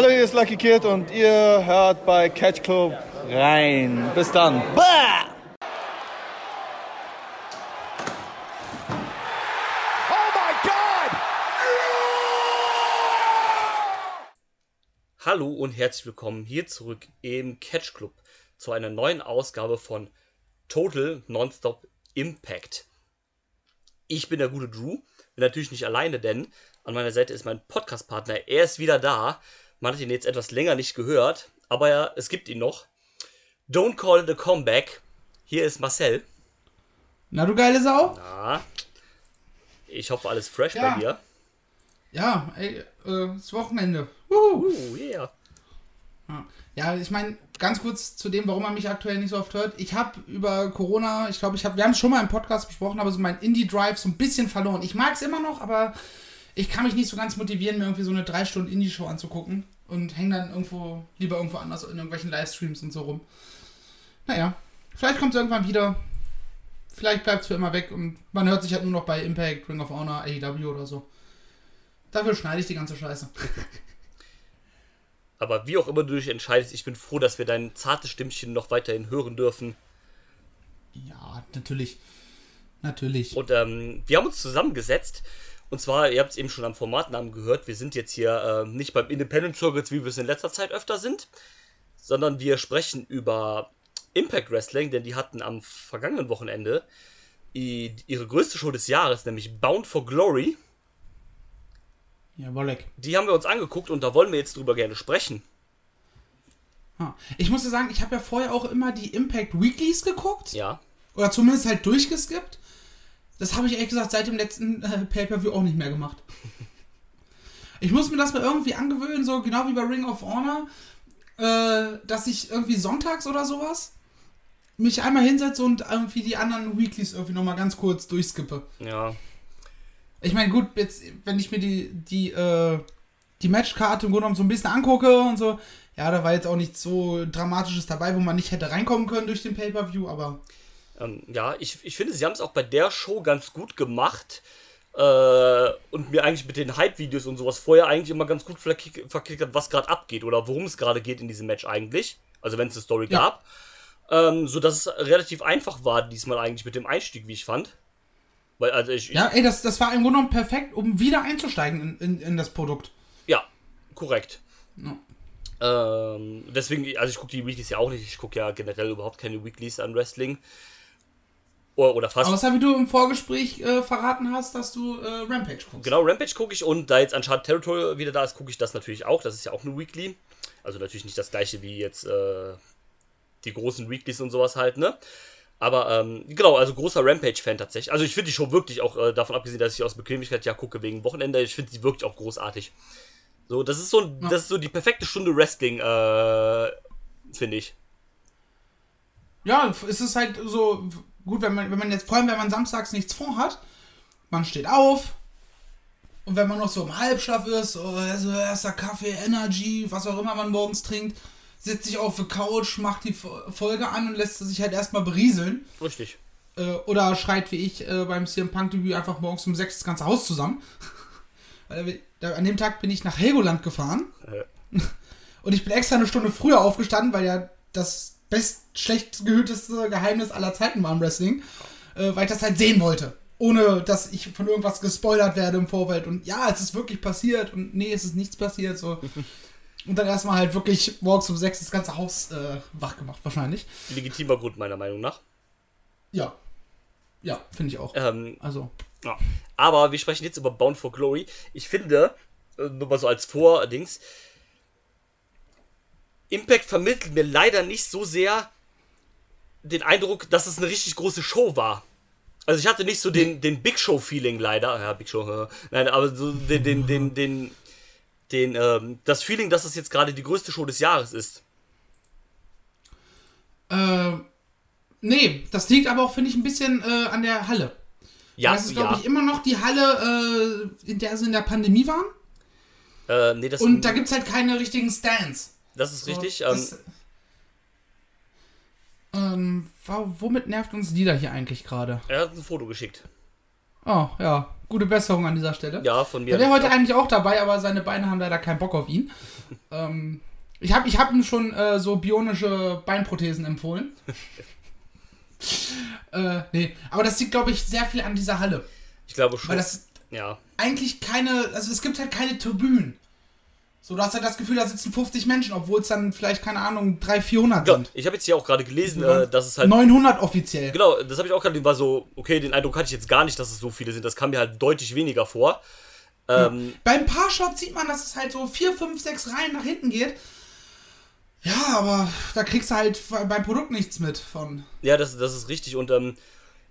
Hallo, hier ist Lucky Kid und ihr hört bei Catch Club rein. Bis dann. Bah! Hallo und herzlich willkommen hier zurück im Catch Club zu einer neuen Ausgabe von Total Nonstop Impact. Ich bin der gute Drew, bin natürlich nicht alleine, denn an meiner Seite ist mein Podcast-Partner. Er ist wieder da. Man hat ihn jetzt etwas länger nicht gehört, aber ja, es gibt ihn noch. Don't call it a comeback. Hier ist Marcel. Na, du geile Sau? Na, ich hoffe, alles fresh Ja. bei dir. Ja, ey, äh, ist Wochenende. Uh, yeah. Ja, ja ich meine, ganz kurz zu dem, warum man mich aktuell nicht so oft hört. Ich habe über Corona, ich glaube, ich habe, wir haben es schon mal im Podcast besprochen, aber so mein Indie-Drive so ein bisschen verloren. Ich mag es immer noch, aber ich kann mich nicht so ganz motivieren, mir irgendwie so eine 3 Stunden Indie-Show anzugucken und hänge dann irgendwo, lieber irgendwo anders in irgendwelchen Livestreams und so rum. Naja, vielleicht kommt es irgendwann wieder. Vielleicht bleibt es für immer weg und man hört sich halt nur noch bei Impact, Ring of Honor, AEW oder so. Dafür schneide ich die ganze Scheiße. Aber wie auch immer du dich entscheidest, ich bin froh, dass wir dein zartes Stimmchen noch weiterhin hören dürfen. Ja, natürlich. Natürlich. Und ähm, wir haben uns zusammengesetzt. Und zwar, ihr habt es eben schon am Formatnamen gehört, wir sind jetzt hier äh, nicht beim Independent Circuits, wie wir es in letzter Zeit öfter sind, sondern wir sprechen über Impact Wrestling, denn die hatten am vergangenen Wochenende i- ihre größte Show des Jahres, nämlich Bound for Glory. Ja, Wolleck. Die haben wir uns angeguckt und da wollen wir jetzt drüber gerne sprechen. Ich muss dir sagen, ich habe ja vorher auch immer die Impact Weeklies geguckt. Ja. Oder zumindest halt durchgeskippt. Das habe ich ehrlich gesagt seit dem letzten äh, Pay-Per-View auch nicht mehr gemacht. Ich muss mir das mal irgendwie angewöhnen, so genau wie bei Ring of Honor, äh, dass ich irgendwie sonntags oder sowas mich einmal hinsetze und irgendwie die anderen Weeklies irgendwie nochmal ganz kurz durchskippe. Ja. Ich meine, gut, jetzt, wenn ich mir die, die, äh, die Matchkarte im Grunde genommen so ein bisschen angucke und so, ja, da war jetzt auch nichts so Dramatisches dabei, wo man nicht hätte reinkommen können durch den Pay-Per-View, aber Ähm, ja, ich, ich finde, sie haben es auch bei der Show ganz gut gemacht. Äh, und mir eigentlich mit den Hype-Videos und sowas vorher eigentlich immer ganz gut verklickt hat, was gerade abgeht oder worum es gerade geht in diesem Match eigentlich. Also wenn es eine Story Ja. gab. Ähm, so dass es relativ einfach war diesmal eigentlich mit dem Einstieg, wie ich fand. Weil, also ich. ja, ey, das, das war im Grunde genommen perfekt, um wieder einzusteigen in, in, in das Produkt. Ja, korrekt. Ja. Ähm, deswegen, also ich gucke die Weeklies ja auch nicht. Ich gucke ja generell überhaupt keine Weeklies an Wrestling. Oder, oder fast. Außer wie du im Vorgespräch äh, verraten hast, dass du äh, Rampage guckst. Genau, Rampage gucke ich und da jetzt Uncharted Territory wieder da ist, gucke ich das natürlich auch. Das ist ja auch eine Weekly. Also natürlich nicht das gleiche wie jetzt äh, die großen Weeklies und sowas halt, ne? Aber ähm, genau, also großer Rampage-Fan tatsächlich. Also ich finde die Show wirklich auch, äh, davon abgesehen, dass ich aus Bequemlichkeit ja gucke wegen Wochenende, ich finde die wirklich auch großartig. So, das ist so, ein- Ja. das ist so die perfekte Stunde Wrestling, äh, finde ich. Ja, es ist halt so gut, wenn man, wenn man jetzt, vor allem wenn man samstags nichts vorhat, man steht auf und wenn man noch so im Halbschlaf ist, so, so erster Kaffee, Energy, was auch immer man morgens trinkt, sitzt sich auf der Couch, macht die Fo- Folge an und lässt sich halt erstmal berieseln. Richtig. Äh, oder schreit wie ich äh, beim CM Punk Debüt einfach morgens um sechs das ganze Haus zusammen. An dem Tag bin ich nach Helgoland gefahren. Äh, Und ich bin extra eine Stunde früher aufgestanden, weil ja das best schlecht gehüteste Geheimnis aller Zeiten war im Wrestling, äh, weil ich das halt sehen wollte. Ohne dass ich von irgendwas gespoilert werde im Vorfeld. Und ja, es ist wirklich passiert und nee, es ist nichts passiert. So. Und dann erstmal halt wirklich morgens um sechs das ganze Haus äh, wach gemacht, wahrscheinlich. legitimer Grund meiner Meinung nach. Ja. Ja, finde ich auch. Ähm, Also. Ja. Aber wir sprechen jetzt über Bound for Glory. Ich finde, äh, nur mal so als Vordings, Impact vermittelt mir leider nicht so sehr den Eindruck, dass es eine richtig große Show war. Also ich hatte nicht so den, den Big Show-Feeling leider. Ja, Big Show, äh, nein, aber so den, den, den, den, den, ähm, das Feeling, dass es jetzt gerade die größte Show des Jahres ist. Äh, nee, das liegt aber auch, finde ich, ein bisschen äh, an der Halle. Ja, das ist, glaube ja. ich, immer noch die Halle, äh, in der sie in der Pandemie waren. Äh, nee, das, Und da gibt es halt keine richtigen Stands. Das ist So, richtig. Ähm, das, ähm, womit nervt uns die da hier eigentlich gerade? er hat ein Foto geschickt. Oh, ja. Gute Besserung an dieser Stelle. Ja, von mir. Er wäre heute eigentlich auch dabei, aber seine Beine haben leider keinen Bock auf ihn. ähm, ich habe ich hab ihm schon äh, so bionische Beinprothesen empfohlen. äh, nee, aber das liegt, glaube ich, sehr viel an dieser Halle. Ich glaube schon. Weil das ja. eigentlich keine, also es gibt halt keine Tribünen. So, du hast halt das Gefühl, da sitzen 50 Menschen, obwohl es dann vielleicht, keine Ahnung, 300, 400 ja. sind. Ich habe jetzt hier auch gerade gelesen, äh, dass es halt. 900 offiziell. Genau, das habe ich auch gerade, war so, okay, den Eindruck hatte ich jetzt gar nicht, dass es so viele sind. Das kam mir halt deutlich weniger vor. Ähm, Beim Paar-Shot sieht man, dass es halt so 4, 5, 6 Reihen nach hinten geht. Ja, aber da kriegst du halt beim Produkt nichts mit von. Ja, das, das ist richtig und ähm,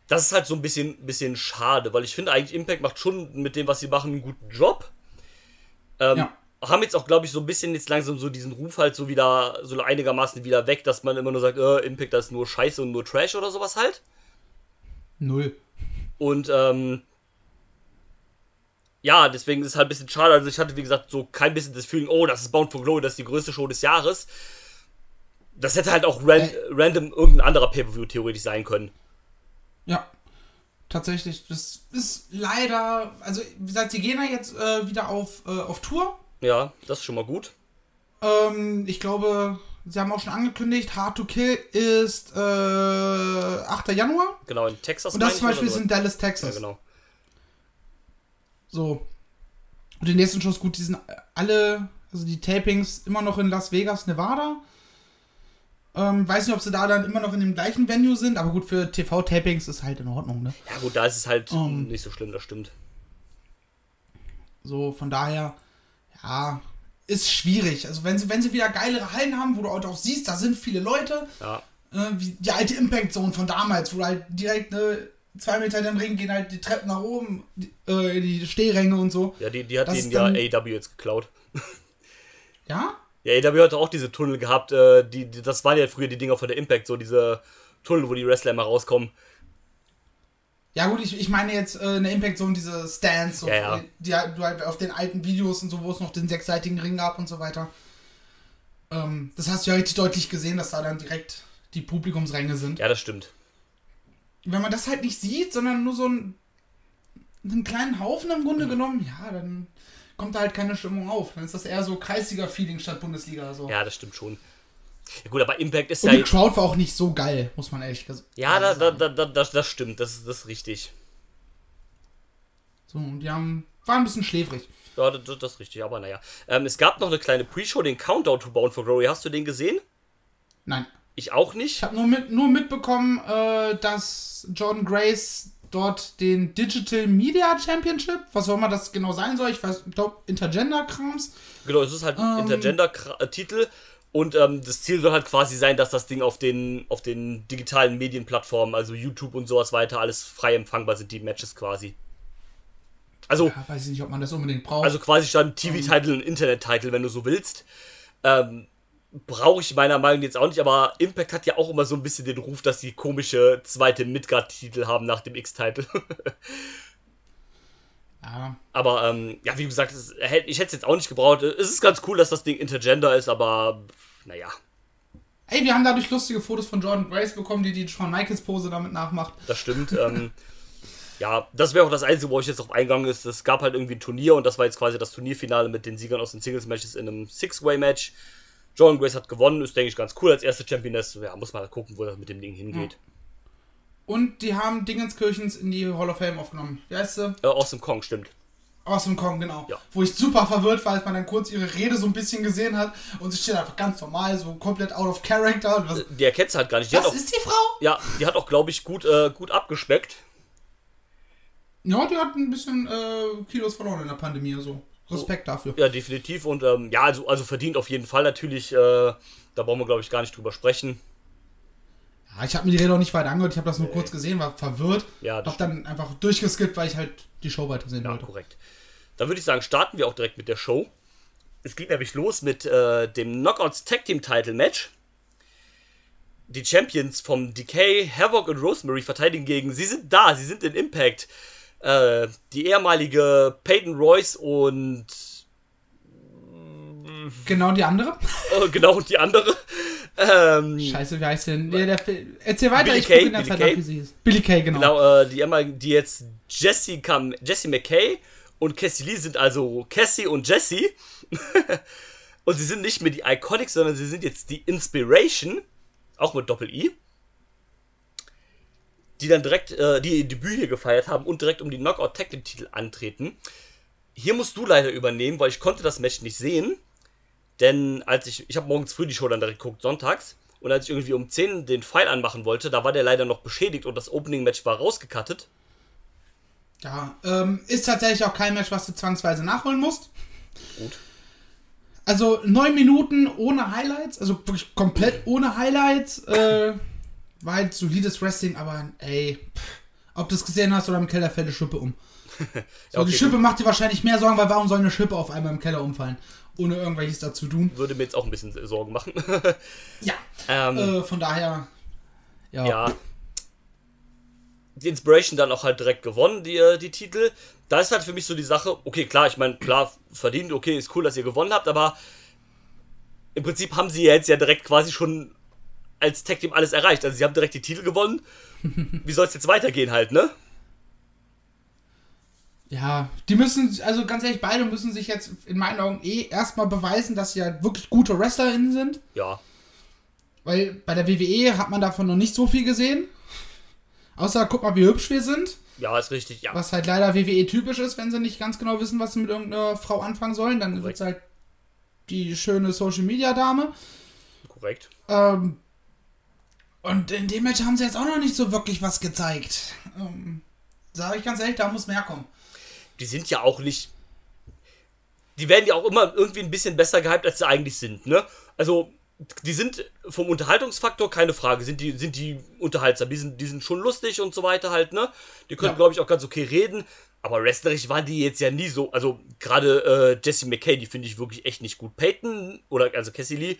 das ist halt so ein bisschen, bisschen schade, weil ich finde eigentlich Impact macht schon mit dem, was sie machen, einen guten Job. Ähm, Ja. Haben jetzt auch, glaube ich, so ein bisschen jetzt langsam so diesen Ruf halt so wieder, so einigermaßen wieder weg, dass man immer nur sagt, äh, Impact, das ist nur Scheiße und nur Trash oder sowas halt. Null. Und ähm, ja, deswegen ist es halt ein bisschen schade. Also ich hatte, wie gesagt, so kein bisschen das Feeling, oh, das ist Bound for Glory, das ist die größte Show des Jahres. Das hätte halt auch ran Äh. random irgendein anderer Pay-Per-View theoretisch sein können. Ja. Tatsächlich, das ist leider, also wie gesagt, sie gehen ja jetzt äh, wieder auf, äh, auf Tour. Ja, das ist schon mal gut. Ähm, ich glaube, sie haben auch schon angekündigt, Hard to Kill ist äh, 8. Januar. Genau, in Texas. Und das zum Beispiel ist in Dallas. Texas. Ja, genau. So. Und die nächsten Shows, gut, die sind alle, also die Tapings immer noch in Las Vegas, Nevada. Ähm, weiß nicht, ob sie da dann immer noch in dem gleichen Venue sind, aber gut, für TV-Tapings ist halt in Ordnung, ne? Ja, gut, da ist es halt Ähm. nicht so schlimm, das stimmt. So, von daher, ja, ist schwierig. Also wenn sie, wenn sie wieder geilere Hallen haben, wo du auch siehst, da sind viele Leute, Ja. äh, die alte Impact Zone von damals, wo halt direkt ne, zwei Meter in den Ring gehen halt die Treppen nach oben, die, äh, die Stehränge und so. Ja, die, die hat Das denen ja AW jetzt geklaut. Ja? Ja, AW hatte auch diese Tunnel gehabt. Äh, die, die, das waren ja früher die Dinger von der Impact, so diese Tunnel, wo die Wrestler immer rauskommen. Ja gut, ich, ich meine jetzt äh, eine Impact Zone, diese Stands, so, Ja, ja. die halt- du halt auf den alten Videos und so, wo es noch den sechsseitigen Ring gab und so weiter. Ähm, das hast du ja richtig deutlich gesehen, dass da dann direkt die Publikumsränge sind. Ja, das stimmt. Wenn man das halt nicht sieht, sondern nur so einen, einen kleinen Haufen im Mhm. Grunde genommen, ja, dann kommt da halt keine Stimmung auf. Dann ist das eher so Kreisliga-Feeling statt Bundesliga. So. Ja, das stimmt schon. Ja, gut, aber Impact ist Und ja. die Crowd war auch nicht so geil, muss man ehrlich gesagt Ja, da, da, sagen. da, da, das, das stimmt. Das, das ist richtig. So, und die haben, waren ein bisschen schläfrig. Ja, das, das ist richtig, aber naja. Ähm, es gab noch eine kleine Pre-Show, den Countdown to Bound for Glory. Hast du den gesehen? Nein. Ich auch nicht. Ich habe nur, mit, nur mitbekommen, äh, dass Jordan Grace dort den Digital Media Championship, was auch immer das genau sein soll, ich weiß, ich glaube Intergender-Krams, Genau, es ist halt ein Ähm. Intergender-Titel. Und ähm, das Ziel soll halt quasi sein, dass das Ding auf den, auf den digitalen Medienplattformen, also YouTube und sowas weiter, alles frei empfangbar sind, die Matches quasi. Also, ja, weiß ich nicht, ob man das unbedingt braucht. also quasi statt TV-Titel, ein Internet-Titel, wenn du so willst. Ähm, Brauche ich meiner Meinung nach jetzt auch nicht, aber Impact hat ja auch immer so ein bisschen den Ruf, dass sie komische zweite Midgard-Titel haben nach dem X-Titel. ja, aber ähm, ja, wie gesagt, ich hätte es jetzt auch nicht gebraucht. Es ist ganz cool, dass das Ding Intergender ist, aber naja, Ey, wir haben dadurch lustige Fotos von Jordan Grace bekommen, die die Shawn Michaels Pose damit nachmacht. das stimmt. ähm, ja, das wäre auch das Einzige, wo ich jetzt drauf eingegangen ist. Es gab halt irgendwie ein Turnier und das war jetzt quasi das Turnierfinale mit den Siegern aus den Singles-Matches in einem Six-Way-Match. Jordan Grace hat gewonnen, ist, denke ich, ganz cool als erste Championess. Ja, muss mal gucken, wo das mit dem Ding hingeht. Und die haben Dingenskirchens in die Hall of Fame aufgenommen. Wie heißt sie? Äh, Awesome Kong, stimmt. Awesome Kong, genau. Ja. Wo ich super verwirrt war, als man dann kurz ihre Rede so ein bisschen gesehen hat und sie steht einfach ganz normal, so komplett out of character. Und was, Die erkennt halt gar nicht. Die das auch, ist die Frau? ja, die hat auch, glaube ich, gut, äh, gut abgespeckt. Ja, die hat ein bisschen äh, Kilos verloren in der Pandemie, so. Respekt dafür. Ja, definitiv. Und ähm, ja, also, also verdient auf jeden Fall natürlich. Äh, da brauchen wir, glaube ich, gar nicht drüber sprechen. Ja, ich habe mir die Rede auch nicht weiter angehört, ich habe das nur kurz gesehen, war verwirrt. Ja, hab dann einfach durchgeskippt, weil ich halt die Show weitersehen Ja, wollte. korrekt. Dann würde ich sagen, starten wir auch direkt mit der Show. Es geht nämlich los mit äh, dem Knockouts Tag Team Title Match. Die Champions vom Decay, Havoc und Rosemary verteidigen gegen. Sie sind da, sie sind in Impact. Äh, die ehemalige Peyton Royce und Genau die andere. äh, genau die andere. Ähm, Scheiße, wie heißt denn? Der, der, erzähl weiter, Billy ich gucke in der Billy Zeit nach, wie sie hieß. Billy Kay, genau. Genau, äh, die, die jetzt Jessica, Jessie McKay und Cassie Lee sind also Cassie und Jessie. und sie sind nicht mehr die Iconics, sondern sie sind jetzt die Inspiration, auch mit Doppel-I. Die dann direkt äh, die Debüt hier gefeiert haben und direkt um die Knockout Tag Titel antreten. Hier musst du leider übernehmen, weil ich konnte das Match nicht sehen. Denn als ich, ich habe morgens früh die Show dann direkt geguckt, sonntags. Und als ich irgendwie um 10 den Pfeil anmachen wollte, da war der leider noch beschädigt und das Opening-Match war rausgekattet. Ja, ähm, ist tatsächlich auch kein Match, was du zwangsweise nachholen musst. Gut. Also neun Minuten ohne Highlights, also wirklich komplett ohne Highlights. Äh, war halt solides Wrestling, aber ey, pff, ob du es gesehen hast oder im Keller fällt eine Schippe um. So, okay, die Schippe macht dir wahrscheinlich mehr Sorgen, weil warum soll eine Schippe auf einmal im Keller umfallen? Ohne irgendwelches dazu tun. Würde mir jetzt auch ein bisschen Sorgen machen. Ja. ähm, Äh, von daher. Ja. ja. Die Inspiration dann auch halt direkt gewonnen, die, äh, die Titel. Da ist halt für mich so die Sache, okay, klar, ich meine, klar, verdient, okay, ist cool, dass ihr gewonnen habt, aber im Prinzip haben sie ja jetzt ja direkt quasi schon als Tag Team alles erreicht. Also sie haben direkt die Titel gewonnen. Wie soll es jetzt weitergehen halt, ne? Ja, die müssen, also ganz ehrlich, beide müssen sich jetzt in meinen Augen eh erstmal beweisen, dass sie halt wirklich gute WrestlerInnen sind. Ja, Weil bei der WWE hat man davon noch nicht so viel gesehen. Außer, guck mal, wie hübsch wir sind. ja, ist richtig, ja. Was halt leider WWE typisch ist, wenn sie nicht ganz genau wissen, was sie mit irgendeiner Frau anfangen sollen. Dann wird es halt die schöne Social Media Dame. Korrekt. Ähm, und in dem Match haben sie jetzt auch noch nicht so wirklich was gezeigt. Ähm, Sage ich ganz ehrlich, da muss mehr kommen. die sind ja auch nicht. Die werden ja auch immer irgendwie ein bisschen besser gehypt, als sie eigentlich sind, ne? Also, die sind vom Unterhaltungsfaktor keine Frage, sind die, sind die unterhaltsam, die sind, die sind schon lustig und so weiter halt, ne? Die können, Ja. glaube ich, auch ganz okay reden, aber wrestlerisch waren die jetzt ja nie so, also gerade äh, Jessie McKay, die finde ich wirklich echt nicht gut. Peyton, oder also Cassie Lee,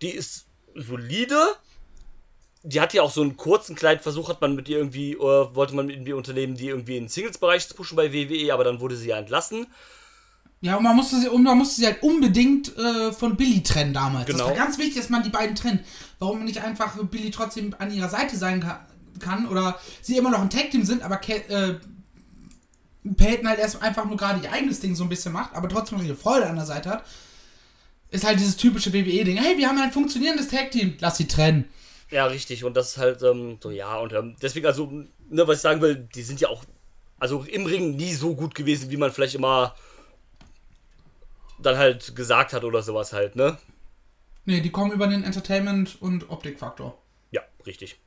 die ist solide, die hat ja auch so einen kurzen kleinen Versuch, hat man mit ihr irgendwie, äh, wollte man mit ihr unternehmen, die irgendwie in den Singles-Bereich zu pushen bei WWE, aber dann wurde sie ja entlassen. Ja, und man musste sie, und man musste sie halt unbedingt äh, von Billy trennen damals. Genau. Das war ganz wichtig, dass man die beiden trennt. Warum nicht einfach Billy trotzdem an ihrer Seite sein ka kann oder sie immer noch ein Tag-Team sind, aber Ke äh, Peyton halt erst einfach nur gerade ihr eigenes Ding so ein bisschen macht, aber trotzdem noch ihre Freude an der Seite hat. Ist halt dieses typische WWE-Ding. Hey, wir haben ein funktionierendes Tag-Team. Lass sie trennen. Ja, richtig, und das ist halt ähm, so, ja, und ähm, deswegen, also, ne, was ich sagen will, die sind ja auch, also im Ring nie so gut gewesen, wie man vielleicht immer dann halt gesagt hat oder sowas halt, ne? Nee, die kommen über den Entertainment- und Optikfaktor. Ja, richtig.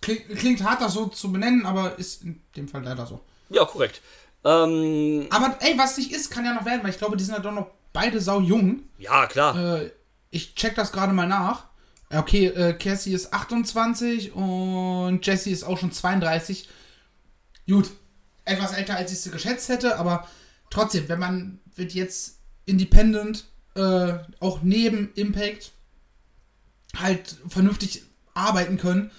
Klingt, klingt hart, das so zu benennen, aber ist in dem Fall leider so. Ja, korrekt. Ähm, Aber ey, was nicht ist, kann ja noch werden, weil ich glaube, die sind ja doch noch beide sau jung. ja, klar. Äh, ich check das gerade mal nach. Okay, äh, Cassie ist 28 und Jessie ist auch schon 32. Gut, etwas älter als ich sie geschätzt hätte, aber trotzdem, wenn man wird jetzt independent, äh, auch neben Impact halt vernünftig arbeiten können,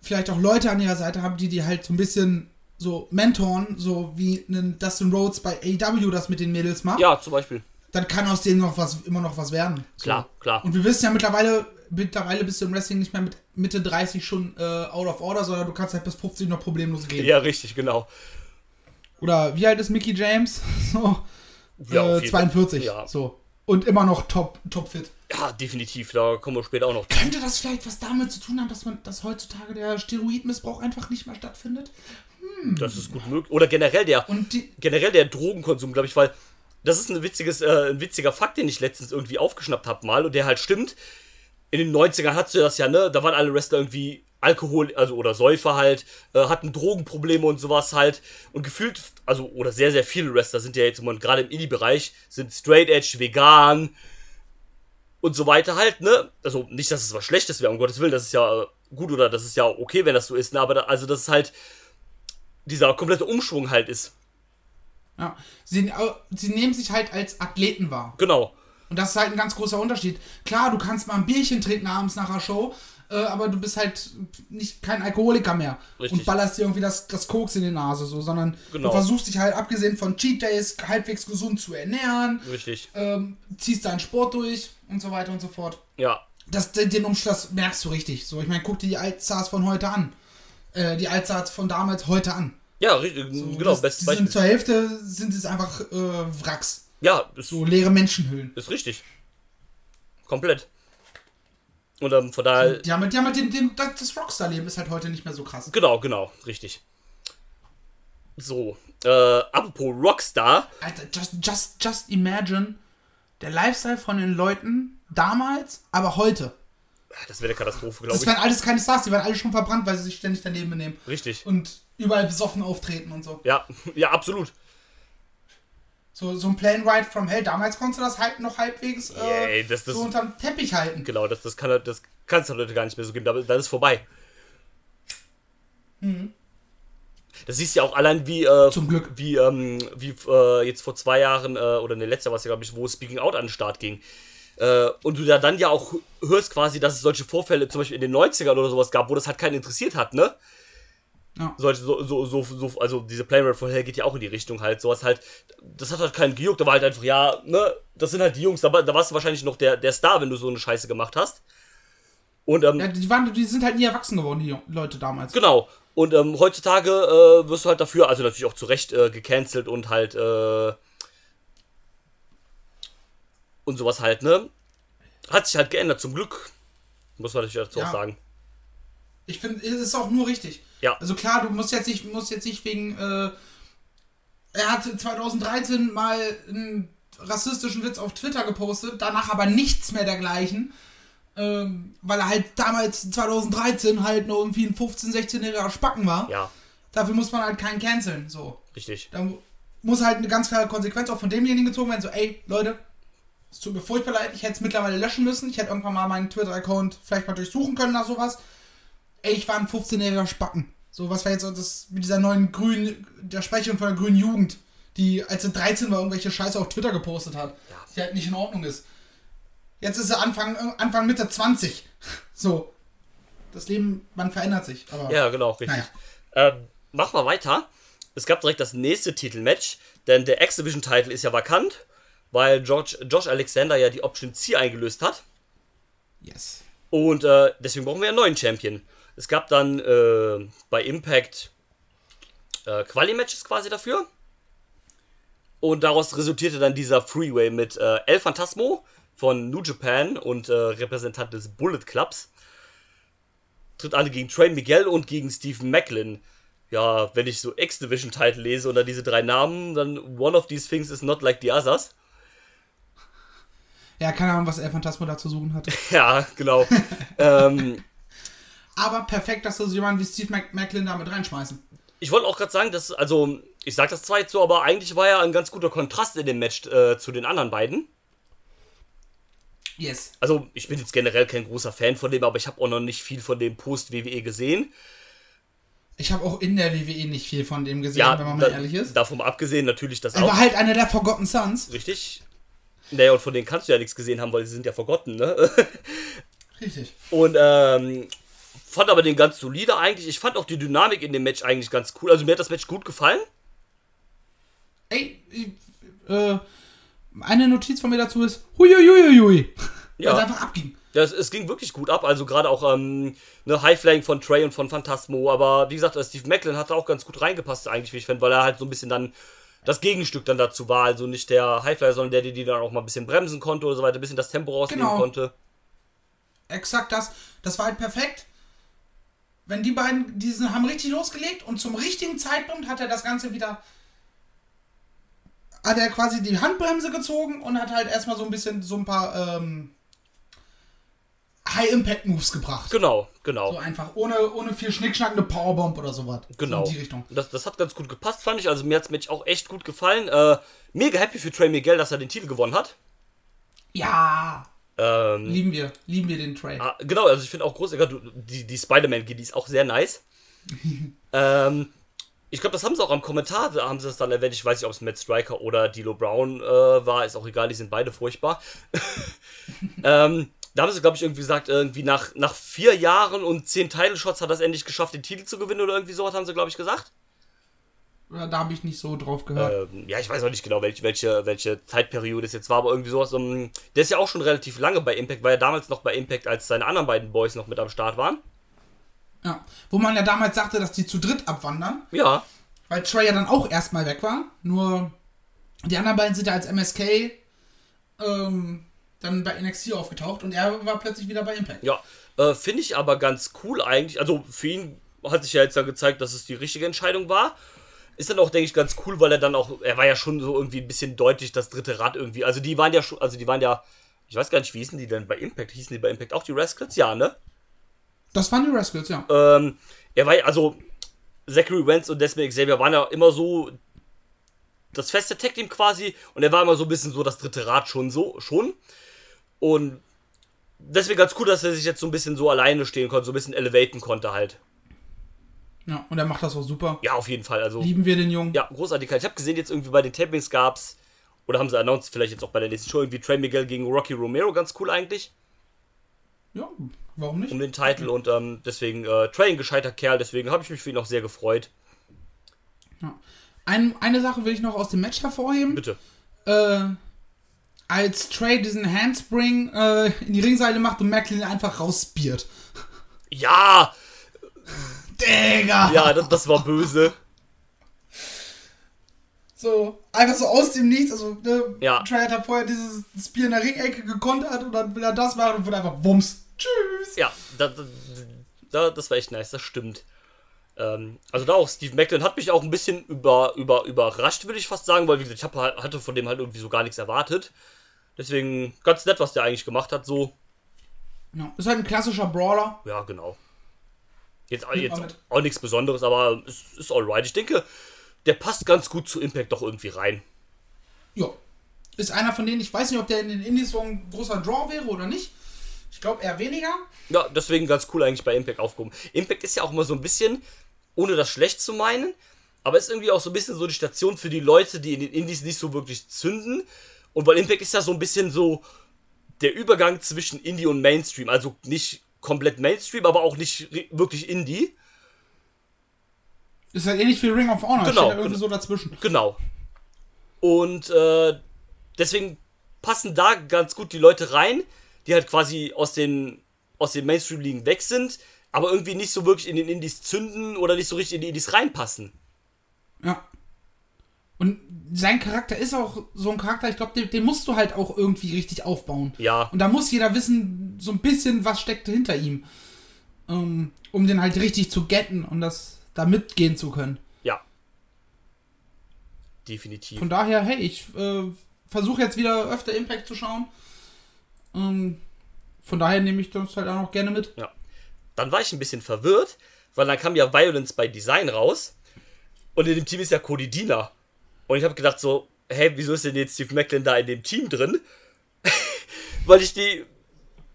vielleicht auch Leute an ihrer Seite haben, die die halt so ein bisschen so mentoren, so wie einen Dustin Rhodes bei AEW das mit den Mädels macht ja, zum Beispiel. dann kann aus denen noch was, immer noch was werden. So. Klar, klar. Und wir wissen ja mittlerweile, mittlerweile bist du im Wrestling nicht mehr mit Mitte 30 schon äh, out of order, sondern du kannst halt bis 50 noch problemlos gehen. Ja, richtig, genau. Oder wie alt ist Mickey James? So, Ja, äh, jeden 42. Fall. Ja. So. Und immer noch top, top fit. Ja, definitiv, da kommen wir später auch noch. Könnte das vielleicht was damit zu tun haben, dass man, dass heutzutage der Steroidmissbrauch einfach nicht mehr stattfindet? Das ist gut möglich. Oder generell der, generell der Drogenkonsum, glaube ich, weil das ist ein, witziges, äh, ein witziger Fakt, den ich letztens irgendwie aufgeschnappt habe mal und der halt stimmt. In den 90ern hattest du das ja, ne? Da waren alle Wrestler irgendwie Alkohol, also oder Säufer halt, äh, hatten Drogenprobleme und sowas halt. Und gefühlt, also, oder sehr, sehr viele Wrestler sind ja jetzt immer, gerade im Indie-Bereich, sind straight edge, vegan und so weiter halt, ne? Also nicht, dass es was Schlechtes wäre, um Gottes Willen, das ist ja äh, gut oder das ist ja okay, wenn das so ist, ne? Aber da, also das ist halt dieser komplette Umschwung halt ist. ja, sie, sie nehmen sich halt als Athleten wahr. Genau. Und das ist halt ein ganz großer Unterschied. Klar, du kannst mal ein Bierchen trinken abends nach der Show, äh, aber du bist halt nicht kein Alkoholiker mehr Richtig. und ballerst dir irgendwie das, das Koks in die Nase, so, sondern Genau. du versuchst dich halt abgesehen von Cheat Days halbwegs gesund zu ernähren, Richtig. ähm, ziehst deinen Sport durch und so weiter und so fort. Ja. das, den den Umschluss merkst du richtig. So, ich meine, guck dir die Altstars von heute an. Äh, die Altstars von damals heute an. Ja, richtig, So, genau, das, bestes Beispiel. sind zur Hälfte sind es einfach äh, Wracks. Ja, ist, So leere Menschenhüllen. ist richtig. Komplett. Und ähm, von daher, Die haben, halt- die haben halt den, den, das das Rockstar-Leben ist halt heute nicht mehr so krass. genau, genau, richtig. So, äh, apropos Rockstar, Alter, just, just, just imagine der Lifestyle von den Leuten damals, aber heute. das wäre eine Katastrophe, glaube Das ich. wären alles keine Stars, die waren alle schon verbrannt, weil sie sich ständig daneben benehmen. Richtig. Und überall besoffen auftreten und so. Ja, ja, absolut. So, so ein Plane Ride from Hell, damals konntest du das halt noch halbwegs äh, Ey, das- das- so unterm Teppich halten. Genau, das, das kann das kann es heute gar nicht mehr so geben. Da- Dann ist vorbei. Das siehst du ja auch allein wie äh, Zum Glück. wie ähm, wie äh, jetzt vor zwei Jahren äh, oder ne letzter war es ja glaube ich, wo Speaking Out an den Start ging. Äh, und du da dann ja auch hörst quasi, dass es solche Vorfälle zum Beispiel in den 90ern oder sowas gab, wo das halt keinen interessiert hat, ne? Ja. So, so, so, so, also diese Playmate von Hell geht ja auch in die Richtung halt, sowas halt, das hat halt keinen gejuckt, da war halt einfach, ja, ne, das sind halt die Jungs, da, da warst du wahrscheinlich noch der, der Star, wenn du so eine Scheiße gemacht hast. Und, ähm, Ja, die, waren, die sind halt nie erwachsen geworden, die Leute damals. Genau. Und ähm, heutzutage äh, wirst du halt dafür, also natürlich auch zu Recht äh, gecancelt und halt äh, und sowas halt, ne? Hat sich halt geändert, zum Glück. Muss man natürlich dazu Ja. auch sagen. Ich finde, es ist auch nur richtig. Ja. Also klar, du musst jetzt nicht, musst jetzt nicht wegen, äh, er hatte 2013 mal einen rassistischen Witz auf Twitter gepostet, danach aber nichts mehr dergleichen, ähm, weil er halt damals 2013 halt noch irgendwie ein 15-, 16-jähriger Spacken war. Ja, Dafür muss man halt keinen canceln, so. richtig. Da mu- muss halt eine ganz klare Konsequenz auch von demjenigen gezogen werden, so, ey, Leute, es tut mir furchtbar leid, ich hätte es mittlerweile löschen müssen, ich hätte irgendwann mal meinen Twitter-Account vielleicht mal durchsuchen können nach sowas. Ey, ich war ein 15-jähriger Spacken. So, was war jetzt das mit dieser neuen grünen, der Sprecherin von der grünen Jugend, die als sie 13 war, irgendwelche Scheiße auf Twitter gepostet hat, die halt nicht in Ordnung ist. Jetzt ist sie Anfang, Anfang Mitte 20. So. Das Leben, man verändert sich. Aber Ja, genau, richtig. Naja. Ähm, machen wir weiter. Es gab direkt das nächste Titelmatch, denn der X-Division-Titel ist ja vakant, weil George, Josh Alexander ja die Option C eingelöst hat. yes. Und äh, deswegen brauchen wir einen neuen Champion. Es gab dann äh, bei Impact äh, Quali-Matches quasi dafür. Und daraus resultierte dann dieser Freeway mit äh, El Phantasmo von New Japan und äh, Repräsentant des Bullet Clubs. Tritt an gegen Trey Miguel und gegen Stephen Macklin. Ja, wenn ich so X-Division-Titel lese und dann diese drei Namen, dann one of these things is not like the others. Ja, keine Ahnung, was El Phantasmo da zu suchen hatte. Ja, genau. ähm, Aber perfekt, dass du so jemanden wie Steve Mac Macklin da mit reinschmeißen. Ich wollte auch gerade sagen, dass, also, ich sag das zwar jetzt so, aber eigentlich war ja ein ganz guter Kontrast in dem Match äh, zu den anderen beiden. Yes. Also, ich bin jetzt generell kein großer Fan von dem, aber ich habe auch noch nicht viel von dem Post-WWE gesehen. Ich habe auch in der WWE nicht viel von dem gesehen, Ja, wenn man mal da, ehrlich ist. davon mal abgesehen, natürlich das Er auch. war halt einer der Forgotten Sons. Richtig. Naja, und von denen kannst du ja nichts gesehen haben, weil sie sind ja forgotten, ne? Richtig. Und, ähm, fand aber den ganz solide eigentlich. Ich fand auch die Dynamik in dem Match eigentlich ganz cool. Also, mir hat das Match gut gefallen. Ey, äh, eine Notiz von mir dazu ist, huiuiuiui. Ja. Weil es einfach abging. Ja, es, es ging wirklich gut ab. Also gerade auch ähm, ne, Highflying von Trey und von Phantasmo. Aber wie gesagt, Steve Macklin hat da auch ganz gut reingepasst eigentlich, wie ich finde, weil er halt so ein bisschen dann das Gegenstück dann dazu war. Also nicht der Highflyer, sondern der, der die dann auch mal ein bisschen bremsen konnte oder so weiter, ein bisschen das Tempo rausnehmen Genau. konnte. Exakt das. Das war halt perfekt. Wenn die beiden, die sind, haben richtig losgelegt und zum richtigen Zeitpunkt hat er das Ganze wieder. Hat er quasi die Handbremse gezogen und hat halt erstmal so ein bisschen so ein paar ähm, High-Impact-Moves gebracht. Genau, genau. So einfach, ohne, ohne viel Schnickschnack, eine Powerbomb oder sowas. Genau. So in die Richtung. Das, das hat ganz gut gepasst, fand ich. Also mir hat Match auch echt gut gefallen. Äh, mega happy für Trey Miguel, dass er den Titel gewonnen hat. Ja, Ähm, lieben wir. Lieben wir den Trade. Ah, genau, also ich finde auch groß, die, die Spider-Man-G, die ist auch sehr nice. ähm, ich glaube, das haben sie auch am Kommentar, da haben sie es dann erwähnt. Ich weiß nicht, ob es Matt Striker oder D'Lo Brown äh, war, ist auch egal, die sind beide furchtbar. ähm, da haben sie, glaube ich, irgendwie gesagt, irgendwie nach, nach vier Jahren und zehn Title-Shots hat es endlich geschafft, den Titel zu gewinnen oder irgendwie sowas haben sie, glaube ich, gesagt. Oder da habe ich nicht so drauf gehört. Ähm, ja, ich weiß auch nicht genau, welche, welche, welche Zeitperiode es jetzt war, aber irgendwie sowas. Um, der ist ja auch schon relativ lange bei Impact, war ja damals noch bei Impact, als seine anderen beiden Boys noch mit am Start waren. Ja. Wo man ja damals sagte, dass die zu dritt abwandern, Ja, weil Trey ja dann auch erstmal weg war. Nur die anderen beiden sind ja als MSK ähm, dann bei NXT aufgetaucht und er war plötzlich wieder bei Impact. ja. Äh, Finde ich aber ganz cool eigentlich. Also für ihn hat sich ja jetzt dann gezeigt, dass es die richtige Entscheidung war. Ist dann auch, denke ich, ganz cool, weil er dann auch, er war ja schon so irgendwie ein bisschen deutlich das dritte Rad irgendwie. Also die waren ja schon, also die waren ja, ich weiß gar nicht, wie hießen die denn bei Impact? Hießen die bei Impact auch die Rascals? Ja, ne? Das waren die Rascals, ja. Ähm, er war ja, also Zachary Wentz und Desmond Xavier waren ja immer so das feste Tag-Team quasi und er war immer so ein bisschen so das dritte Rad schon so, schon. Und deswegen ganz cool, dass er sich jetzt so ein bisschen so alleine stehen konnte, so ein bisschen elevaten konnte halt. Ja, und er macht das auch super. Ja, auf jeden Fall. Also, Lieben wir den Jungen. ja, großartig. Ich habe gesehen, jetzt irgendwie bei den Tapings gab's, oder haben sie announced, vielleicht jetzt auch bei der nächsten Show, irgendwie Trey Miguel gegen Rocky Romero, ganz cool eigentlich, Ja, warum nicht? um den Titel und ähm, deswegen, äh, Trey ein gescheiter Kerl, deswegen habe ich mich für ihn auch sehr gefreut. Ja. Ein, eine Sache will ich noch aus dem Match hervorheben. Bitte. Äh, als Trey diesen Handspring äh, in die Ringseile macht und Macklin einfach rausspiert. Ja, Digga! ja, das, das war böse. So, einfach so aus dem Nichts. Also, ne, Ja. Trey hat vorher dieses Spear in der Ringecke gekontert und dann will er das machen und wird einfach Bums. Tschüss! Ja, da, da, da, das war echt nice, das stimmt. Ähm, also da auch, Steve Macklin hat mich auch ein bisschen über, über, überrascht, würde ich fast sagen, weil wie gesagt, ich hab, halt- hatte von dem halt irgendwie so gar nichts erwartet. Deswegen ganz nett, was der eigentlich gemacht hat, so. Ja, ist halt ein klassischer Brawler. Ja, genau. Jetzt, jetzt auch nichts Besonderes, aber es ist alright. Ich denke, der passt ganz gut zu Impact doch irgendwie rein. Ja. Ist einer von denen, ich weiß nicht, ob der in den Indies so ein großer Draw wäre oder nicht. Ich glaube eher weniger. Ja, deswegen ganz cool eigentlich bei Impact aufgehoben. Impact ist ja auch immer so ein bisschen, ohne das schlecht zu meinen, aber ist irgendwie auch so ein bisschen so die Station für die Leute, die in den Indies nicht so wirklich zünden. Und weil Impact ist ja so ein bisschen so der Übergang zwischen Indie und Mainstream. Also nicht komplett Mainstream, aber auch nicht wirklich Indie. Ist halt ähnlich wie Ring of Honor. Genau, Steht irgendwie genau. so dazwischen. Genau. Und äh, deswegen passen da ganz gut die Leute rein, die halt quasi aus den, aus den Mainstream-Ligen weg sind, aber irgendwie nicht so wirklich in den Indies zünden oder nicht so richtig in die Indies reinpassen. Ja. Und sein Charakter ist auch so ein Charakter, ich glaube, den, den musst du halt auch irgendwie richtig aufbauen. Ja. Und da muss jeder wissen, so ein bisschen, was steckt hinter ihm. Ähm, um den halt richtig zu getten und das da mitgehen zu können. Ja. Definitiv. Von daher, hey, ich äh, versuche jetzt wieder öfter Impact zu schauen. Ähm, von daher nehme ich das halt auch noch gerne mit. Ja. Dann war ich ein bisschen verwirrt, weil dann kam ja Violence by Design raus. Und in dem Team ist ja Cody Diener. Und ich habe gedacht so, hä, wieso ist denn jetzt Steve Macklin da in dem Team drin? weil ich die,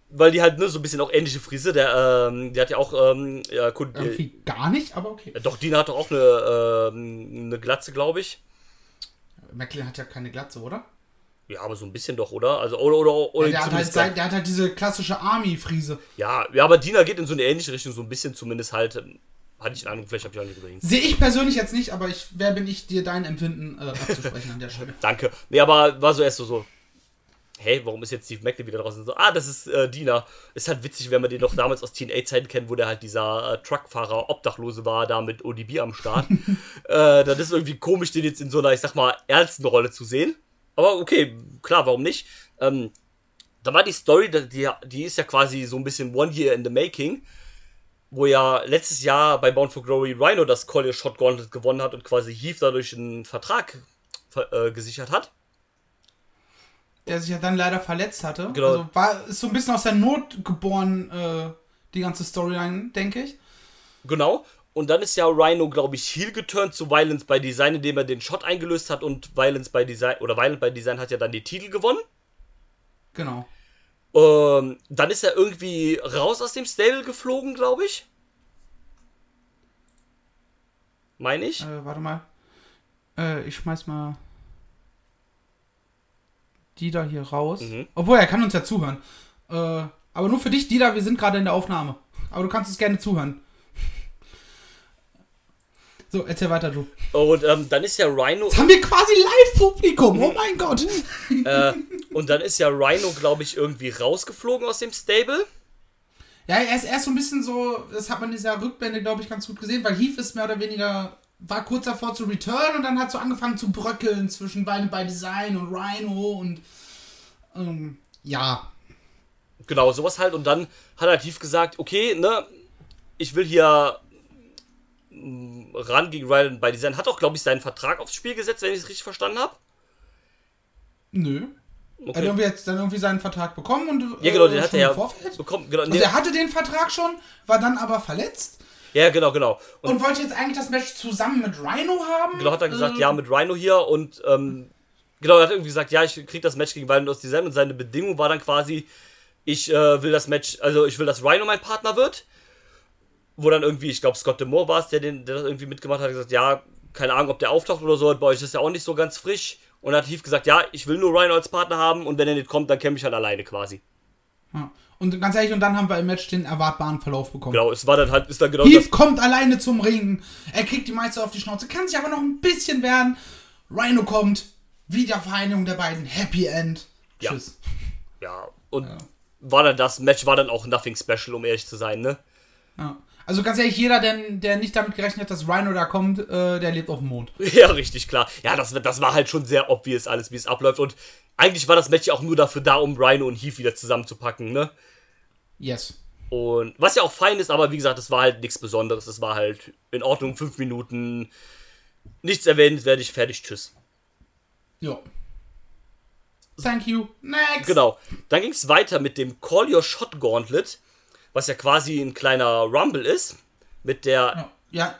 weil die halt ne, so ein bisschen auch ähnliche Frise, der, ähm, der hat ja auch, ähm, ja, Irgendwie gar nicht, aber okay. doch, Diener hat doch auch eine, ähm, eine Glatze, glaube ich. Macklin hat ja keine Glatze, oder? Ja, aber so ein bisschen doch, oder? Also, oder, oder, oder Ja, der, hat halt, sein- der hat halt diese klassische Army-Friese. ja, ja, aber Diener geht in so eine ähnliche Richtung, so ein bisschen zumindest halt, hatte ich eine Ahnung, vielleicht habe ich auch nicht überlegt. Sehe ich persönlich jetzt nicht, aber ich, wer bin ich, dir dein Empfinden äh, abzusprechen an der Stelle? Danke. Nee, aber war so erst so, so hey, warum ist jetzt Steve Macklin wieder draußen? So, ah, das ist äh, Dina. Ist halt witzig, wenn man den noch damals aus TNA-Zeiten kennt, wo der halt dieser äh, Truckfahrer Obdachlose war, da mit ODB am Start. äh, das ist irgendwie komisch, den jetzt in so einer, ich sag mal, ernsten Rolle zu sehen. Aber okay, klar, warum nicht? Ähm, da war die Story, die, die ist ja quasi so ein bisschen One Year in the Making, wo ja letztes Jahr bei Bound for Glory Rhino das Collier Shot Gauntlet gewonnen hat und quasi Heath dadurch einen Vertrag ver- äh, gesichert hat. Der sich ja dann leider verletzt hatte. Genau. Also war, ist so ein bisschen aus der Not geboren, äh, die ganze Storyline, denke ich. Genau. Und dann ist ja Rhino, glaube ich, heel geturnt zu Violence by Design, indem er den Shot eingelöst hat und Violence by Design, oder Violence by Design hat ja dann die Titel gewonnen. Genau. Ähm, dann ist er irgendwie raus aus dem Stable geflogen, glaube ich. Meine ich. Äh, warte mal. Äh, ich schmeiß mal die da hier raus. Mhm. Obwohl, er kann uns ja zuhören. Äh, aber nur für dich, Dida, wir sind gerade in der Aufnahme. Aber du kannst uns gerne zuhören. So, erzähl weiter, du. Und ähm, dann ist ja Rhino. Jetzt haben wir quasi Live-Publikum. Oh mein Gott. Äh, und dann ist ja Rhino, glaube ich, irgendwie rausgeflogen aus dem Stable. Ja, er ist erst so ein bisschen so, das hat man in dieser Rückblende, glaube ich, ganz gut gesehen, weil Heath ist mehr oder weniger, war kurz davor zu return und dann hat so angefangen zu bröckeln zwischen beiden bei Design und Rhino und ähm, ja. Genau, sowas halt. Und dann hat er tief gesagt, okay, ne, ich will hier mm, ran gegen Ryan bei Design. Hat auch, glaube ich, seinen Vertrag aufs Spiel gesetzt, wenn ich es richtig verstanden habe. Nö. Er hat irgendwie jetzt dann irgendwie seinen Vertrag bekommen und Ja, genau, den äh, hat schon er ja Vorfeld. bekommen. Genau, Also er hatte den Vertrag schon, war dann aber verletzt ja, genau, genau. Und und, wollte jetzt eigentlich das Match zusammen mit Rhino haben. genau hat er gesagt, Äh, ja, mit Rhino hier und ähm, genau, er hat irgendwie gesagt, ja, ich krieg das Match gegen Ryan aus Design und seine Bedingung war dann quasi, ich äh, will das Match, also ich will, dass Rhino mein Partner wird. Wo dann irgendwie, ich glaube, Scott Demore war es, der, den, der das irgendwie mitgemacht hat, hat gesagt, ja, keine Ahnung, ob der auftaucht oder so, bei euch ist ja auch nicht so ganz frisch. Und hat Heath gesagt, ja, ich will nur Rhino als Partner haben und wenn er nicht kommt, dann kämpfe ich halt alleine quasi. Ja. Und ganz ehrlich, und dann haben wir im Match den erwartbaren Verlauf bekommen. Genau, es war dann halt, ist dann genau Heath kommt alleine zum Ring. Er kriegt die Meister auf die Schnauze, kann sich aber noch ein bisschen wehren. Rhino kommt. Wiedervereinigung der beiden. Happy End. Ja. Tschüss. Ja, und war dann das Match, war dann auch nothing special, um ehrlich zu sein, ne? Ja. Also ganz ehrlich, jeder, der, der nicht damit gerechnet hat, dass Rhino da kommt, äh, der lebt auf dem Mond. Ja, richtig, klar. Ja, das, das war halt schon sehr obvious alles, wie es abläuft. Und eigentlich war das Match ja auch nur dafür da, um Rhino und Heath wieder zusammenzupacken, ne? Yes. Und was ja auch fein ist, aber wie gesagt, es war halt nichts Besonderes. Es war halt in Ordnung, fünf Minuten. Nichts erwähnenswertig, fertig, tschüss. Jo. Thank you. Next. Genau. Dann ging es weiter mit dem Call Your Shot Gauntlet, was ja quasi ein kleiner Rumble ist. Mit der Ja.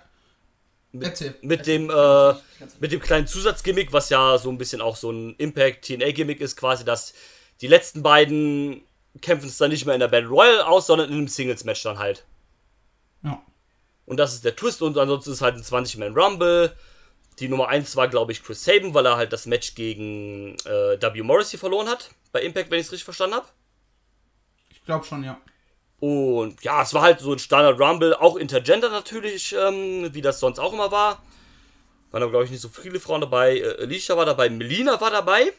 Erzähl. mit dem äh, mit dem kleinen Zusatzgimmick, was ja so ein bisschen auch so ein Impact TNA Gimmick ist, quasi, dass die letzten beiden kämpfen es dann nicht mehr in der Battle Royale aus, sondern in einem Singles Match dann halt. Ja. Und das ist der Twist und ansonsten ist es halt ein 20 Man Rumble. Die Nummer 1 war, glaube ich, Chris Sabin, weil er halt das Match gegen äh, W. Morrissey verloren hat. Bei Impact, wenn ich es richtig verstanden habe. Ich glaube schon, ja. Und ja, es war halt so ein Standard Rumble, auch Intergender natürlich, ähm, wie das sonst auch immer war. Waren aber, glaube ich, nicht so viele Frauen dabei. Äh, Alicia war dabei, Melina war dabei.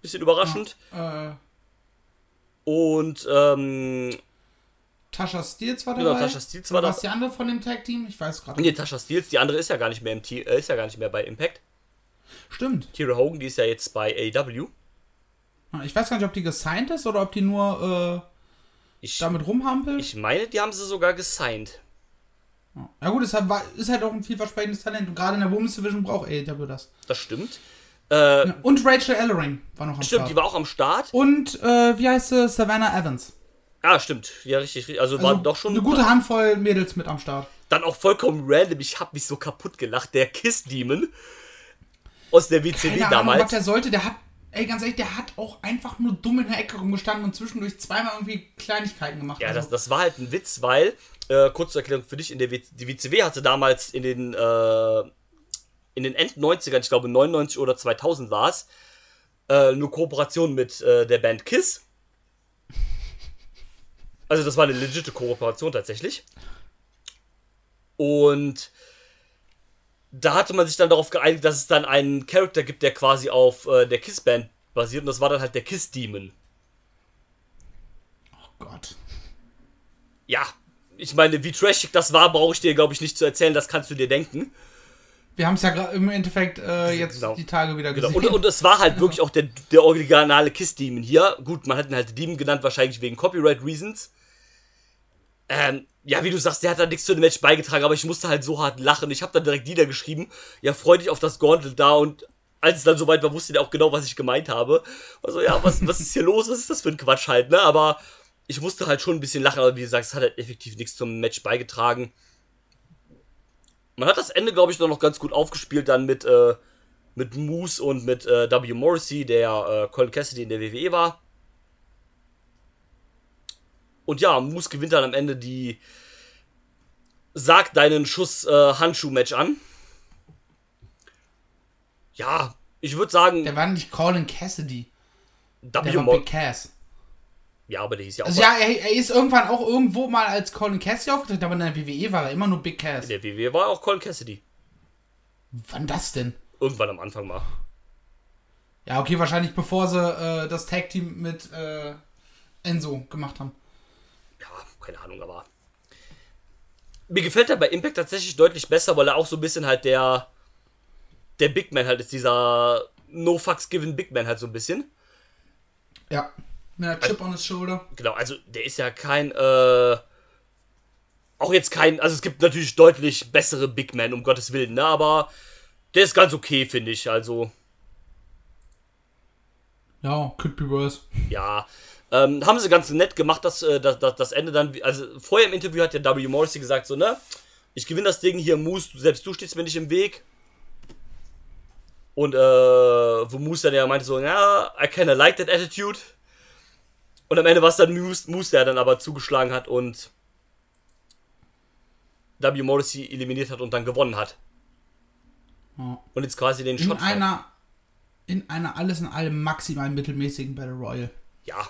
Bisschen überraschend. Äh, Und ähm, Tasha Steels war Genau, dabei. Tasha Steelz war Oder was die andere von dem Tag-Team? Ich weiß gerade. nee, Tasha Steels, die andere ist ja gar nicht mehr im Team, äh, ist ja gar nicht mehr bei Impact. Stimmt. Kira Hogan, die ist ja jetzt bei AEW. Ja, Ich weiß gar nicht, ob die gesigned ist oder ob die nur äh, Ich, damit rumhampelt. ich meine, die haben sie sogar gesigned. ja gut, es ist halt auch ein vielversprechendes Talent. Und gerade in der Women's Division braucht AEW das. Das stimmt. Äh, Ja. Und Rachel Ellering war noch am Stimmt, Start. die war auch am Start. Und äh, wie heißt sie? Savannah Evans. Ah, stimmt. Ja, richtig. richtig. Also, Also war doch schon eine gute Handvoll Mädels mit am Start. Dann auch vollkommen random. Ich hab mich so kaputt gelacht. Der Kiss Demon aus der WCW Keine Ahnung, was damals. der sollte. Der hat, ey, ganz ehrlich, der hat auch einfach nur dumm in der Ecke rumgestanden und zwischendurch zweimal irgendwie Kleinigkeiten gemacht. ja, Also, das, das war halt ein Witz, weil, äh, kurz zur Erklärung für dich, in der w die WCW hatte damals in den, äh, in den End 90ern, ich glaube 99 oder 2000 war es, äh, eine Kooperation mit äh, der Band Kiss. Also das war eine legitime Kooperation tatsächlich. Und da hatte man sich dann darauf geeinigt, dass es dann einen Charakter gibt, der quasi auf äh, der Kiss-Band basiert. Und das war dann halt der Kiss-Demon. oh Gott. Ja, ich meine, wie trashig das war, brauche ich dir, glaube ich, nicht zu erzählen. Das kannst du dir denken. Wir haben es ja im Endeffekt äh, jetzt Genau. die Tage wieder Genau. gesehen. Und, und es war halt wirklich auch der, der originale Kiss-Demon hier. Gut, man hat ihn halt Demon genannt, wahrscheinlich wegen Copyright-Reasons. Ähm, ja, wie du sagst, der hat da nichts zu dem Match beigetragen, aber ich musste halt so hart lachen. Ich habe dann direkt niedergeschrieben, ja, freu dich auf das Gauntlet da und als es dann soweit war, wusste der auch genau, was ich gemeint habe. Also, ja, was, was ist hier los? Was ist das für ein Quatsch halt, ne? Aber ich musste halt schon ein bisschen lachen, aber wie gesagt, es hat halt effektiv nichts zum Match beigetragen. Man hat das Ende, glaube ich, noch ganz gut aufgespielt dann mit, äh, mit Moose und mit äh, W. Morrissey, der äh, Colin Cassidy in der WWE war. Und ja, Moose gewinnt dann am Ende die Sag deinen Schuss äh, Handschuh-Match an. Ja, ich würde sagen, Der war nicht Colin Cassidy. Der W. war Mor Big Cass. Ja, aber der hieß ja auch Also ja, er, er ist irgendwann auch irgendwo mal als Colin Cassidy aufgetreten, aber in der WWE war er immer nur Big Cass. in der WWE war auch Colin Cassidy. Wann das denn? Irgendwann am Anfang mal. Ja, okay, wahrscheinlich bevor sie äh, das Tag-Team mit äh, Enzo gemacht haben. Ja, keine Ahnung, aber. Mir gefällt er bei Impact tatsächlich deutlich besser, weil er auch so ein bisschen halt der. Der Big Man halt ist, dieser No Fucks Given Big Man halt so ein bisschen. Ja. Mit einer Chip on his shoulder. Genau, also der ist ja kein, äh, auch jetzt kein, also es gibt natürlich deutlich bessere Big Men, um Gottes Willen, ne, aber der ist ganz okay, finde ich, also, Ja, could be worse. ja. Ähm, haben sie ganz nett gemacht, dass, äh, das, das, das Ende dann, also vorher im Interview hat der W. Morrissey gesagt, so, ne, ich gewinne das Ding hier, Moose, selbst du stehst mir nicht im Weg. Und, äh, wo Moose dann ja meinte so, ja, I kinda like that attitude. Und am Ende war es dann Moose, Moose, der dann aber zugeschlagen hat und W. Morrissey eliminiert hat und dann gewonnen hat. Ja. Und jetzt quasi den In Shot. einer, in einer alles in allem maximal mittelmäßigen Battle Royale. Ja,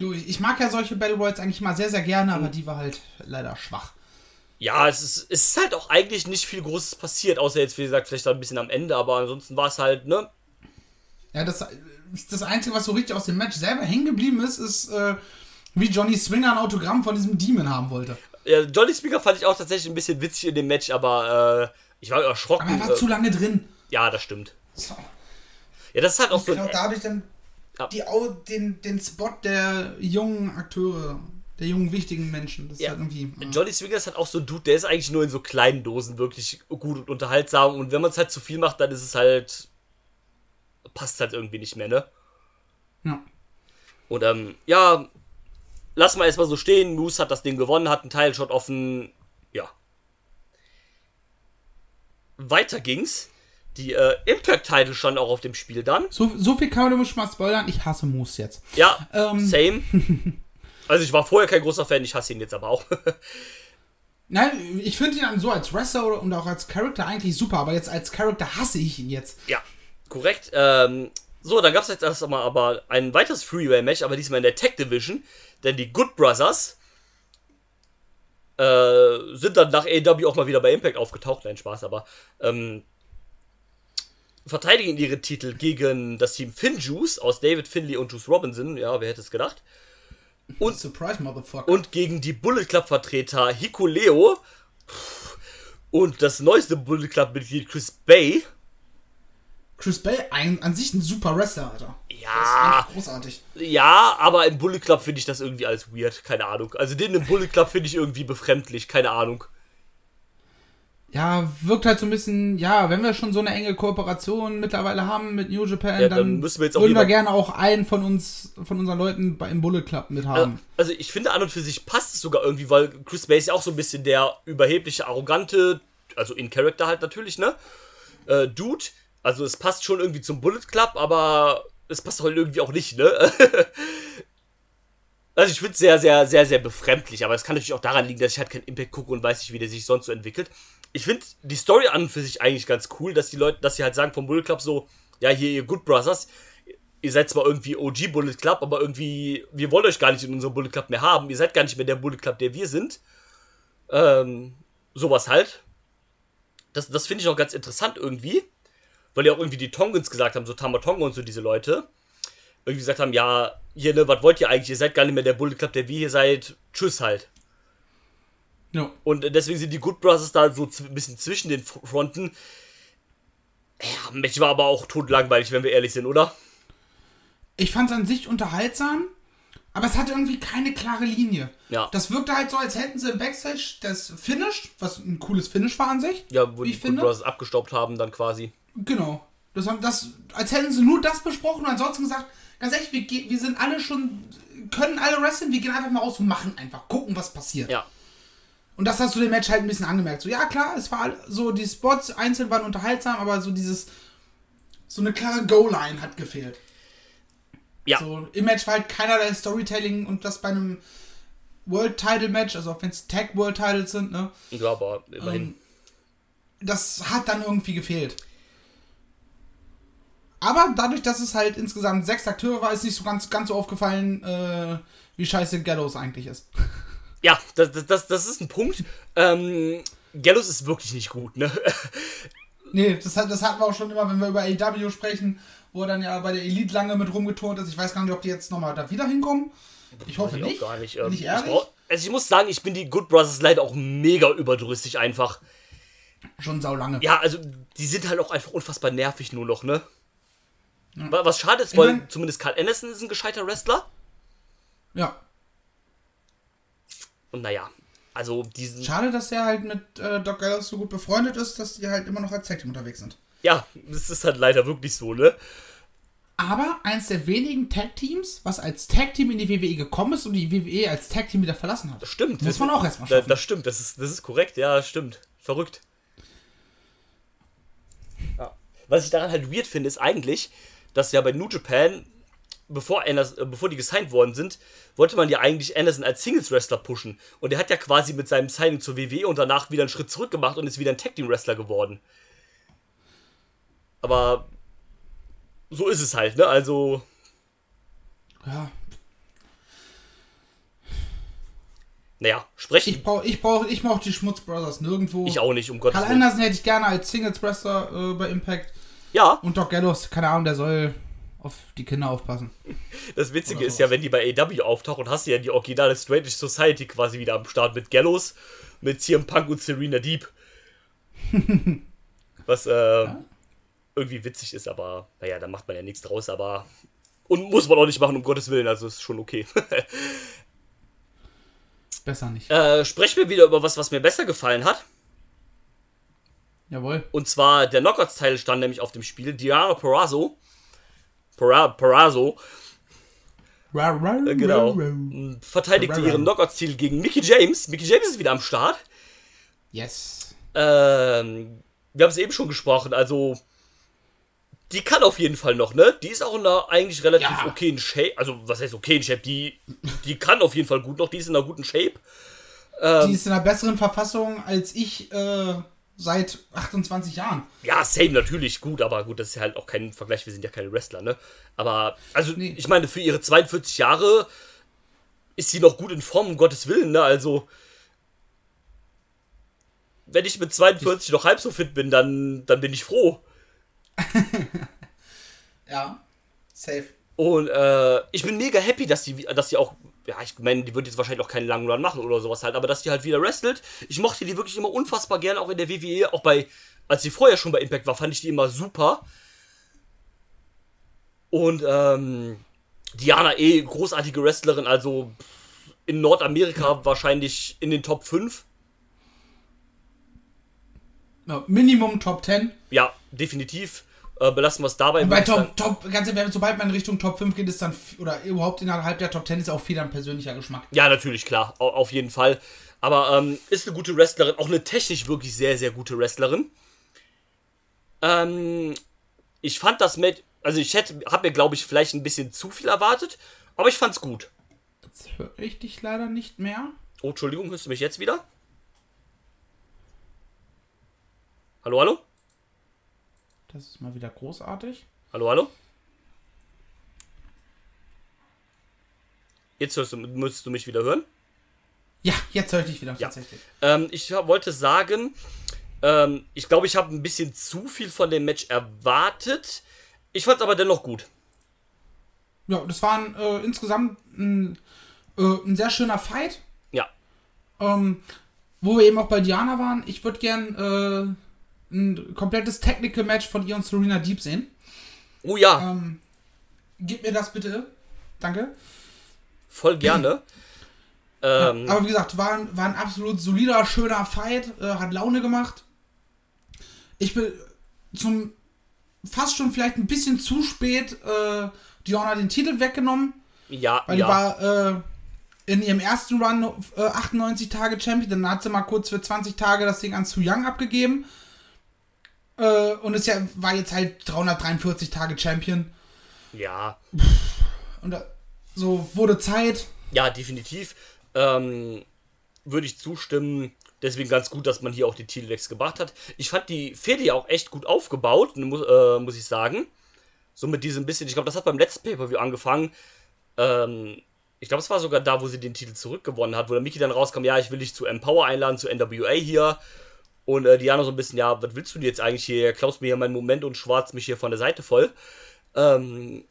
Du, ich ich mag ja solche Battle Royals eigentlich mal sehr, sehr gerne, aber die war halt leider schwach. ja, es ist, es ist halt auch eigentlich nicht viel Großes passiert, außer jetzt, wie gesagt, vielleicht ein bisschen am Ende, aber ansonsten war es halt, ne? Ja, das, das Einzige, was so richtig aus dem Match selber hängen geblieben ist, ist, äh, wie Johnny Swinger ein Autogramm von diesem Demon haben wollte. Ja, Johnny Speaker fand ich auch tatsächlich ein bisschen witzig in dem Match, aber äh, ich war erschrocken. Aber er war äh, zu lange drin. ja, das stimmt. So. Ja, das ist halt auch so. Genau, da habe ich dann Ja. die, den, den Spot der jungen Akteure, der jungen wichtigen Menschen. Das ist Ja. halt irgendwie. äh, Johnny Swinger ist halt auch so ein Dude, der ist eigentlich nur in so kleinen Dosen wirklich gut und unterhaltsam. Und wenn man es halt zu viel macht, dann ist es halt. passt halt irgendwie nicht mehr, ne? ja. Und ähm, ja, lass mal erstmal so stehen. Moose hat das Ding gewonnen, hat einen Teilshot offen. Ja. Weiter ging's. Die äh, Impact-Title stand auch auf dem Spiel dann. So, so viel kann man nämlich schon mal spoilern. Ich hasse Moose jetzt. Ja, Ähm. same. Also ich war vorher kein großer Fan, ich hasse ihn jetzt aber auch. Nein, ich finde ihn dann so als Wrestler und auch als Charakter eigentlich super, aber jetzt als Charakter hasse ich ihn jetzt. ja, korrekt. Ähm, so, dann gab es jetzt erstmal aber ein weiteres Freeway-Match, aber diesmal in der Tech Division. Denn die Good Brothers äh, sind dann nach AEW auch mal wieder bei Impact aufgetaucht. Nein, Spaß, aber ähm, verteidigen ihre Titel gegen das Team Finjuice aus David Finley und Juice Robinson. Ja, wer hätte es gedacht? Und Surprise, Motherfucker. und gegen die Bullet Club Vertreter Hikuleo und das neueste Bullet Club Mitglied Chris Bay. Chris Bay, ein, an sich ein super Wrestler, Alter. Ja, großartig. ja, aber im Bullet Club finde ich das irgendwie alles weird, keine Ahnung. Also den im Bullet Club finde ich irgendwie befremdlich, keine Ahnung. Ja, wirkt halt so ein bisschen, ja, wenn wir schon so eine enge Kooperation mittlerweile haben mit New Japan, Ja, dann, dann müssen wir jetzt auch würden wir gerne auch einen von uns, von unseren Leuten bei, im Bullet Club mit haben. Also ich finde an und für sich passt es sogar irgendwie, weil Chris Bay ist ja auch so ein bisschen der überhebliche, arrogante, also in Character halt natürlich, ne? Äh, Dude. Also es passt schon irgendwie zum Bullet Club, aber es passt halt irgendwie auch nicht, ne? also ich finde es sehr, sehr, sehr, sehr befremdlich, aber es kann natürlich auch daran liegen, dass ich halt kein Impact gucke und weiß nicht, wie der sich sonst so entwickelt. Ich finde die Story an und für sich eigentlich ganz cool, dass die Leute, dass sie halt sagen vom Bullet Club so, ja, hier ihr Good Brothers, ihr seid zwar irgendwie OG Bullet Club, aber irgendwie, wir wollen euch gar nicht in unserem Bullet Club mehr haben. Ihr seid gar nicht mehr der Bullet Club, der wir sind. Ähm, sowas halt. Das, das finde ich auch ganz interessant irgendwie. Weil ja auch irgendwie die Tongans gesagt haben, so Tamatonga und so diese Leute. Irgendwie gesagt haben, ja, hier, ne, was wollt ihr eigentlich? Ihr seid gar nicht mehr der Bullet Club, der wir hier seid. Tschüss halt. Ja. Und deswegen sind die Good Brothers da so ein bisschen zwischen den Fronten. Ja, Match war aber auch totlangweilig, wenn wir ehrlich sind, oder? Ich fand es an sich unterhaltsam, aber es hatte irgendwie keine klare Linie. Ja. Das wirkte halt so, als hätten sie im Backstage das Finish, was ein cooles Finish war an sich. Ja, wo die ich Good finde. Brothers abgestaubt haben, dann quasi. Genau. Das haben das, als hätten sie nur das besprochen und ansonsten gesagt, ganz ehrlich, wir, wir sind alle schon, können alle wrestlen, wir gehen einfach mal raus und machen einfach, gucken, was passiert. Ja. Und das hast du dem Match halt ein bisschen angemerkt. So, ja klar, es war so, die Spots einzeln waren unterhaltsam, aber so dieses, so eine klare Go-Line hat gefehlt. Ja. So, im Match war halt keinerlei Storytelling und das bei einem World Title Match, also auch wenn es Tag World Titles sind, ne, Ja, aber immerhin. Ähm, das hat dann irgendwie gefehlt. Aber dadurch, dass es halt insgesamt sechs Akteure war, ist nicht so ganz, ganz so aufgefallen, äh, wie scheiße Gallows eigentlich ist. Ja, das, das- das, ist ein Punkt. Ähm, Gallows ist wirklich nicht gut, ne? Nee, das, hat, das hatten wir auch schon immer, wenn wir über AEW sprechen, wo er dann ja bei der Elite lange mit rumgeturnt ist. Ich weiß gar nicht, ob die jetzt nochmal da wieder hinkommen. Ich hoffe ich nicht. auch gar nicht. Ähm, ich ich, ehrlich? brauch, also ich muss sagen, ich bin die Good Brothers leider auch mega überdrüssig einfach. Schon saulange. Ja, also die sind halt auch einfach unfassbar nervig nur noch, ne? Wa- Was schade ist, Ich weil mein- zumindest Carl Anderson ist ein gescheiter Wrestler. ja. Und naja, also diesen. Schade, dass er halt mit äh, Doc Gallows so gut befreundet ist, dass die halt immer noch als Tag Team unterwegs sind. Ja, das ist halt leider wirklich so, ne? Aber eins der wenigen Tag Teams, was als Tag Team in die WWE gekommen ist und die WWE als Tag Team wieder verlassen hat. Das stimmt. Muss man auch erstmal schaffen. Das stimmt, das ist, das ist korrekt, ja, stimmt. Verrückt. Ja. Was ich daran halt weird finde, ist eigentlich, dass ja bei New Japan, bevor, Anders, äh, bevor die gesigned worden sind, wollte man ja eigentlich Anderson als Singles-Wrestler pushen. Und er hat ja quasi mit seinem Signing zur WWE und danach wieder einen Schritt zurück gemacht und ist wieder ein Tag-Team-Wrestler geworden. Aber so ist es halt, ne? Also, Ja, naja, sprechen ich brauche ich brauch, ich brauch die Schmutz Brothers nirgendwo. ich auch nicht, um Gottes Karl Willen. Anderson hätte ich gerne als Singles Wrestler äh, bei Impact. Ja, Und Doc Gallows, keine Ahnung, der soll auf die Kinder aufpassen. Das Witzige ist ja, wenn die bei AW auftauchen, hast du ja die originale Straight Edge Society quasi wieder am Start mit Gallows, mit CM Punk und Serena Deep. Was äh, irgendwie witzig ist, aber naja, da macht man ja nichts draus, aber. Und muss man auch nicht machen, um Gottes Willen, also ist schon okay. Besser nicht. äh, sprechen wir wieder über was, was mir besser gefallen hat. Jawohl. Und zwar der Knockouts-Teil stand nämlich auf dem Spiel. Diana Perazzo. Pera, Perazzo Ra, ra, genau. verteidigte ihren Knockouts-Titel gegen Mickey James. Mickey James ist wieder am Start. Yes. Ähm, wir haben es eben schon gesprochen, also die kann auf jeden Fall noch, ne? Die ist auch in einer eigentlich relativ Ja. okayen Shape. Also, was heißt okayen Shape? Die, die kann auf jeden Fall gut noch, die ist in einer guten Shape. Ähm. Die ist in einer besseren Verfassung als ich äh, seit 28 Jahren. Ja, same natürlich gut, aber gut, das ist ja halt auch kein Vergleich, wir sind ja keine Wrestler, ne? Aber, also, Nee. ich meine, für ihre 42 Jahre ist sie noch gut in Form, um Gottes Willen, ne? Also, wenn ich mit 42 noch halb so fit bin, dann, dann bin ich froh. Ja. Safe. Und äh, ich bin mega happy, dass die, dass die auch, ja, ich meine, die wird jetzt wahrscheinlich auch keinen langen Run machen oder sowas halt, aber dass die halt wieder wrestelt. Ich mochte die wirklich immer unfassbar gern, auch in der WWE, auch bei, als sie vorher schon bei Impact war, fand ich die immer super. Und ähm, Diana eh, großartige Wrestlerin, also in Nordamerika wahrscheinlich in den Top 5. Ja, Minimum Top 10. Ja, definitiv. Äh, belassen wir es dabei. Bei. Top, Top, ganz ehrlich, sobald man in Richtung Top 5 geht, ist dann, oder überhaupt innerhalb der Top 10 ist auch viel dann persönlicher Geschmack. Ja, natürlich, klar, au- auf jeden Fall. Aber ähm, ist eine gute Wrestlerin, auch eine technisch wirklich sehr, sehr gute Wrestlerin. Ähm, ich fand das mit, also ich hätte, habe mir glaube ich vielleicht ein bisschen zu viel erwartet, aber ich fand's gut. Jetzt höre ich dich leider nicht mehr. Oh, Entschuldigung, hörst du mich jetzt wieder? Hallo, hallo? Das ist mal wieder großartig. Hallo, hallo? Jetzt hörst du, müsstest du mich wieder hören. Ja, jetzt höre ich dich wieder tatsächlich. Ähm, ich wollte sagen, ähm, ich glaube, ich habe ein bisschen zu viel von dem Match erwartet. Ich fand es aber dennoch gut. Ja, das war ein, äh, insgesamt ein, äh, ein sehr schöner Fight. Ja, Ähm, wo wir eben auch bei Diana waren. Ich würde gern äh, ein komplettes Technical Match von ihr und Serena Deep sehen. oh ja, Ähm, gib mir das bitte. Danke. voll gerne. ähm, Aber wie gesagt, war, ein- war ein absolut solider, schöner Fight. Äh, hat Laune gemacht. Ich bin zum fast schon vielleicht ein bisschen zu spät äh, Diana den Titel weggenommen. ja, Weil ja. die war äh, in ihrem ersten Run äh, 98 Tage Champion, dann hat sie mal kurz für 20 Tage das Ding an Su Young abgegeben. Äh, und ist ja, war jetzt halt 343 Tage Champion. ja, Und da, so wurde Zeit. ja, definitiv. Ähm, Würde ich zustimmen. Deswegen ganz gut, dass man hier auch die Titelwechsel gebracht hat. Ich fand die Fehde ja auch echt gut aufgebaut, muss, äh, muss ich sagen. So mit diesem bisschen, ich glaube, das hat beim letzten Pay-Per-View angefangen. Ähm, ich glaube, es war sogar da, wo sie den Titel zurückgewonnen hat, wo der Mickey dann rauskam, ja, ich will dich zu Empower einladen, zu NWA hier. Und äh, Diana so ein bisschen, ja, was willst du denn jetzt eigentlich hier? Klaust mir hier meinen Moment und schwarz mich hier von der Seite voll. Ähm,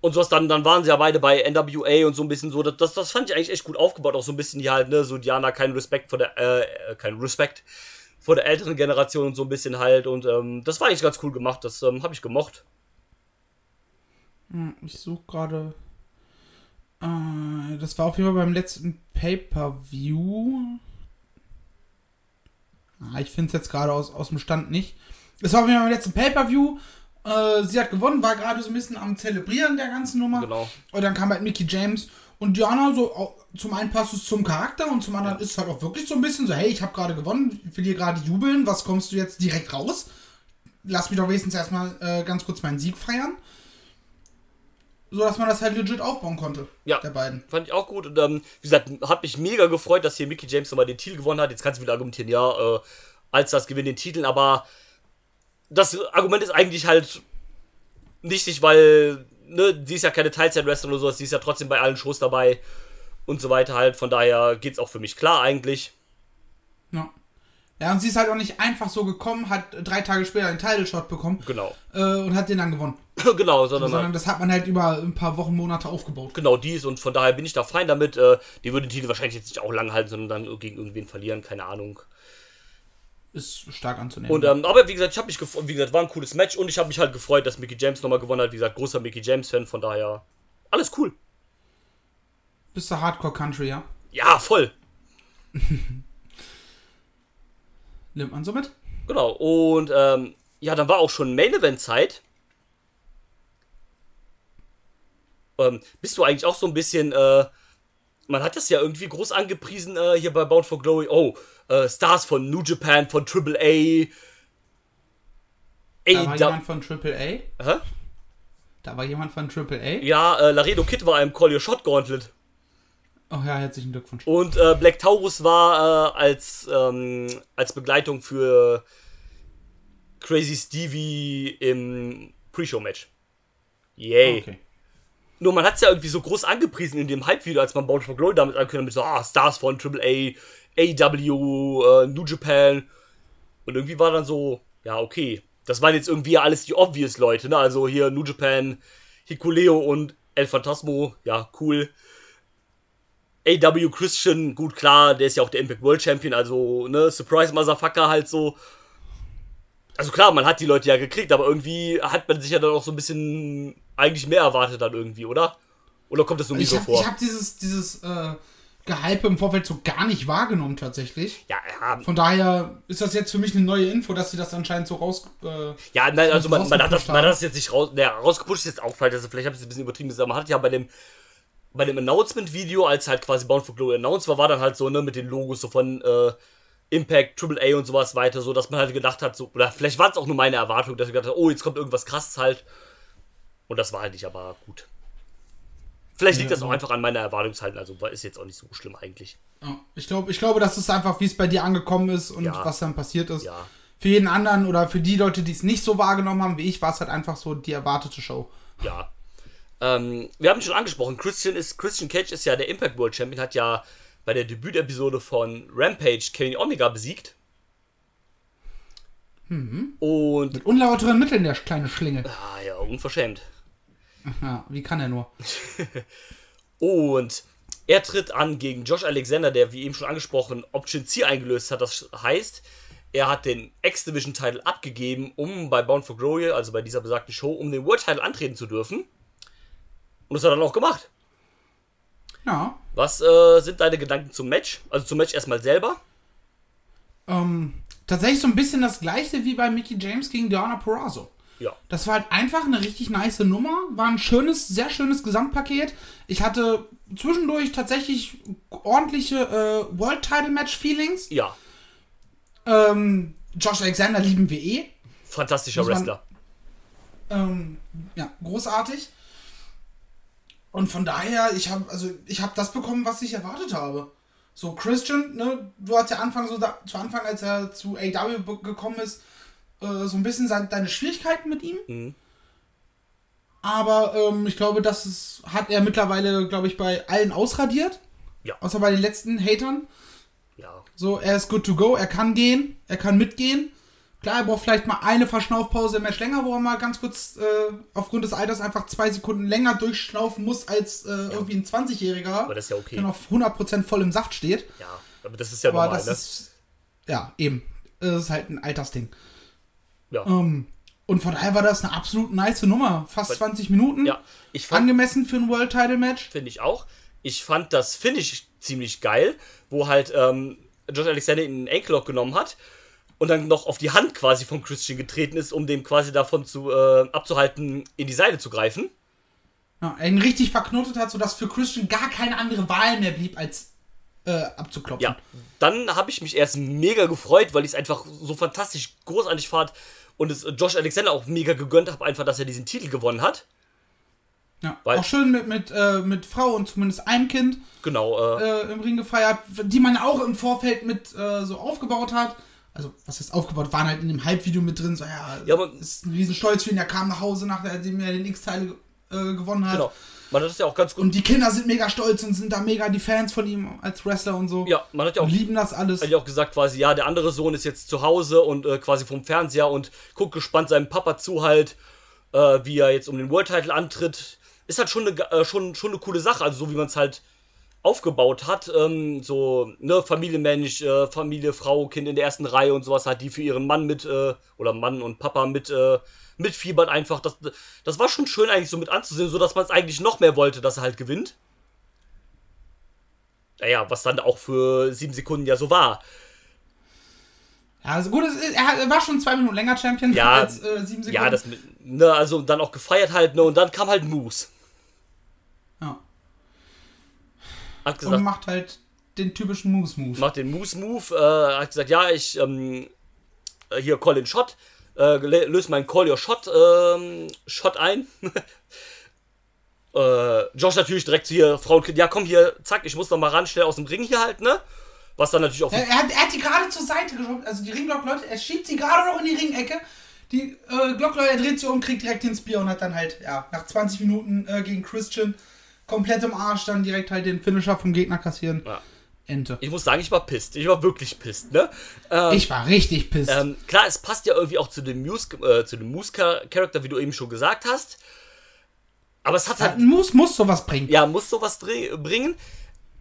und sowas, dann, dann waren sie ja beide bei NWA und so ein bisschen so, das, das fand ich eigentlich echt gut aufgebaut, auch so ein bisschen hier halt, ne, so Diana, kein Respekt vor der, äh, kein Respekt vor der älteren Generation und so ein bisschen halt und ähm, das war eigentlich ganz cool gemacht, das ähm, habe ich gemocht. Hm, Ich suche gerade. Äh, das war auf jeden Fall beim letzten Pay-Per-View. Ah, ich finde es jetzt gerade aus, aus dem Stand nicht. Das war auf jeden Fall beim letzten Pay-Per-View. Äh, sie hat gewonnen, war gerade so ein bisschen am Zelebrieren der ganzen Nummer. Genau. Und dann kam halt Mickey James und Diana so, au- zum einen passt es zum Charakter und zum anderen ist es halt auch wirklich so ein bisschen so, hey, ich habe gerade gewonnen, ich will hier gerade jubeln, was kommst du jetzt direkt raus? Lass mich doch wenigstens erstmal äh, ganz kurz meinen Sieg feiern. So dass man das halt legit aufbauen konnte. Ja. Der beiden. Fand ich auch gut. Und ähm, wie gesagt, hat mich mega gefreut, dass hier Mickey James nochmal den Titel gewonnen hat. Jetzt kannst du wieder argumentieren, ja, äh, als das gewinnt den Titel, aber das Argument ist eigentlich halt nichtig, weil, ne, sie ist ja keine Teilzeit-Wrestler oder sowas, sie ist ja trotzdem bei allen Shows dabei und so weiter halt. Von daher geht's auch für mich klar eigentlich. Ja. Ja, und sie ist halt auch nicht einfach so gekommen, hat drei Tage später einen Title Shot bekommen Genau. äh, und hat den dann gewonnen. genau, sondern, Sondern das hat man halt über ein paar Wochen, Monate aufgebaut. genau dies und von daher bin ich da fein damit. Äh, die würde den Titel wahrscheinlich jetzt nicht auch lang halten, sondern dann gegen irgendwen verlieren, keine Ahnung. Ist stark anzunehmen. Und ähm, aber wie gesagt, ich habe mich gefreut, wie gesagt, war ein cooles Match und ich habe mich halt gefreut, dass Mickey James nochmal gewonnen hat. Wie gesagt, großer Mickey James Fan, von daher alles cool. Bist du Hardcore Country, ja? Ja, voll. Nimmt man so mit? Genau. Und ähm, ja, dann war auch schon Main Event Zeit. Ähm, bist du eigentlich auch so ein bisschen, äh, man hat das ja irgendwie groß angepriesen äh, hier bei Bound for Glory. Oh, äh, Stars von New Japan, von AAA. Da war jemand von AAA. Hä? Da war jemand von AAA. Ja, äh, Laredo Kid war im Call Your Shot Gauntlet. Oh ja, herzlichen Glückwunsch. Und äh, Black Taurus war äh, als, ähm, als Begleitung für Crazy Stevie im Pre-Show-Match. Yay. Okay. Nur man hat es ja irgendwie so groß angepriesen in dem Hype-Video, als man Bound for Glory damit ankündigt, mit so, ah, Stars von AAA, AW, äh, New Japan. Und irgendwie war dann so, ja, okay. Das waren jetzt irgendwie alles die obvious Leute, ne? Also hier New Japan, Hikuleo und El Phantasmo, ja, cool. AW Christian, gut klar, der ist ja auch der Impact World Champion, also, ne, Surprise Motherfucker halt so. Also klar, man hat die Leute ja gekriegt, aber irgendwie hat man sich ja dann auch so ein bisschen eigentlich mehr erwartet dann irgendwie, oder? Oder kommt das nur mir Ich so habe vor? hab dieses, dieses äh, Gehype im Vorfeld so gar nicht wahrgenommen tatsächlich. ja, ja, Von daher ist das jetzt für mich eine neue Info, dass sie das anscheinend so raus. Äh, ja, nein, also man, man hat das, man hat das jetzt nicht raus, der rausgepusht ist jetzt auch falsch, also vielleicht habe ich es ein bisschen übertrieben, aber man hat ja bei dem bei dem Announcement-Video, als halt quasi Bound for Glory announced war, war dann halt so, ne, mit den Logos so von äh, Impact, AAA und sowas weiter, so dass man halt gedacht hat, so, oder vielleicht war es auch nur meine Erwartung, dass ich gedacht habe, oh, jetzt kommt irgendwas krasses halt. Und das war halt nicht, aber gut. Vielleicht liegt Ja, das auch so. einfach an meiner Erwartungshaltung, also ist jetzt auch nicht so schlimm eigentlich. ich, glaub, ich glaube, das ist einfach, wie es bei dir angekommen ist und Ja. was dann passiert ist. Ja. Für jeden anderen oder für die Leute, die es nicht so wahrgenommen haben wie ich, war es halt einfach so die erwartete Show. Ja. Ähm, wir haben ihn schon angesprochen, Christian ist Christian Cage ist ja der Impact World Champion, hat ja bei der Debütepisode von Rampage Kenny Omega besiegt. Und Mit unlauteren Mitteln, der kleine Schlinge. ah ja, unverschämt. Ja, wie kann er nur? Und er tritt an gegen Josh Alexander, der wie eben schon angesprochen Option C eingelöst hat. Das heißt, er hat den X-Division-Title abgegeben, um bei Bound for Glory, also bei dieser besagten Show, um den World-Title antreten zu dürfen. Und das hat er dann auch gemacht. Ja. Was äh, sind deine Gedanken zum Match? Also zum Match erstmal selber. Ähm, tatsächlich so ein bisschen das gleiche wie bei Mickey James gegen Diana Perazzo. Ja. Das war halt einfach eine richtig nice Nummer. War ein schönes, sehr schönes Gesamtpaket. Ich hatte zwischendurch tatsächlich ordentliche äh, World Title Match Feelings. Ja. Ähm, Josh Alexander lieben wir eh. Fantastischer man- Wrestler. Ähm, ja, großartig. Und von daher, ich habe also ich habe das bekommen, was ich erwartet habe. So Christian, ne, du hast ja Anfang so da, zu Anfang, als er zu AW gekommen ist, äh, so ein bisschen sein, deine Schwierigkeiten mit ihm. Mhm. Aber ähm, ich glaube, das ist, hat er mittlerweile, glaube ich, bei allen ausradiert. Ja. Außer bei den letzten Hatern. Ja. So, er ist good to go, er kann gehen, er kann mitgehen. Klar, er braucht vielleicht mal eine Verschnaufpause im Match länger, wo er mal ganz kurz äh, aufgrund des Alters einfach zwei Sekunden länger durchschnaufen muss als äh, irgendwie ein 20-Jähriger, Aber das ist ja okay. der noch 100% voll im Saft steht. Ja, aber das ist ja Aber normal, das ne? ist, ja, eben. Das ist halt ein Altersding. Ja. Ähm, und von daher war das eine absolut nice Nummer. Fast Weil- 20 Minuten. ja, ich fand, Angemessen für ein World Title Match. finde ich auch. Ich fand das Finish ziemlich geil, wo halt ähm, Josh Alexander ihn in den Ankle genommen hat und dann noch auf die Hand quasi von Christian getreten ist, um dem quasi davon zu äh, abzuhalten, in die Seite zu greifen. Ja, er ihn richtig verknotet hat, sodass für Christian gar keine andere Wahl mehr blieb, als äh, abzuklopfen. Ja, dann habe ich mich erst mega gefreut, weil ich es einfach so fantastisch großartig fand und es Josh Alexander auch mega gegönnt habe, einfach, dass er diesen Titel gewonnen hat. Ja, Weil- auch schön mit, mit, äh, mit Frau und zumindest einem Kind Genau, äh, äh, im Ring gefeiert, die man auch im Vorfeld mit äh, so aufgebaut hat. Also, was heißt aufgebaut? Waren halt in dem Halbvideo mit drin, so, ja, Ja, aber- ist ein Riesenstolz für ihn. Er kam nach Hause, nachdem er den X-Teil äh, gewonnen hat. genau. Man hat das ja auch ganz gut. Und die Kinder sind mega stolz und sind da mega die Fans von ihm als Wrestler und so. ja, man hat ja auch Und lieben das alles. hat ja auch gesagt quasi, ja, der andere Sohn ist jetzt zu Hause und äh, quasi vom Fernseher und guckt gespannt seinem Papa zu halt, äh, wie er jetzt um den World Title antritt. Ist halt schon eine, äh, schon, schon eine coole Sache, also so wie man es halt aufgebaut hat, ähm, so, ne, Familienmensch, äh, Familie, Frau, Kind in der ersten Reihe und sowas halt, die für ihren Mann mit, äh, oder Mann und Papa mit, äh, mitfiebert einfach. Das, das war schon schön eigentlich so mit anzusehen, so dass man es eigentlich noch mehr wollte, dass er halt gewinnt. Naja, was dann auch für sieben Sekunden ja so war. Ja, also gut, er, hat- war schon zwei Minuten länger Champion Ja, als äh, sieben Sekunden. Ja, das, ne, also dann auch gefeiert halt, ne, und dann kam halt Moose. Ja. Hat Und gesagt, macht halt den typischen Moose-Move. macht den Moose-Move, äh, hat gesagt, ja, ich, ähm, äh, hier, call den Shot, äh, lö- löse meinen Call Your Shot, ähm, Shot ein. äh, Josh natürlich direkt hier, Frau und ja, komm hier, zack, ich muss noch mal ran, schnell aus dem Ring hier halt, ne? Was dann natürlich auch, Er, er, hat, er hat die gerade zur Seite geschoben, also die Ringglock-Leute, er schiebt sie gerade noch in die Ringecke. Die äh, Glockleute, er dreht sie um, kriegt direkt den Spear und hat dann halt, ja, nach 20 Minuten äh, gegen Christian komplett im Arsch dann direkt halt den Finisher vom Gegner kassieren. Ja. Ente. ich muss sagen, ich war pisst, ich war wirklich pisst, ne? Ähm, Ich war richtig pisst. Ähm, klar, es passt ja irgendwie auch zu dem Muse, äh, zu dem Moose-Charakter, wie du eben schon gesagt hast. Aber es hat halt, Ein Moose muss sowas bringen. ja, muss sowas bringen.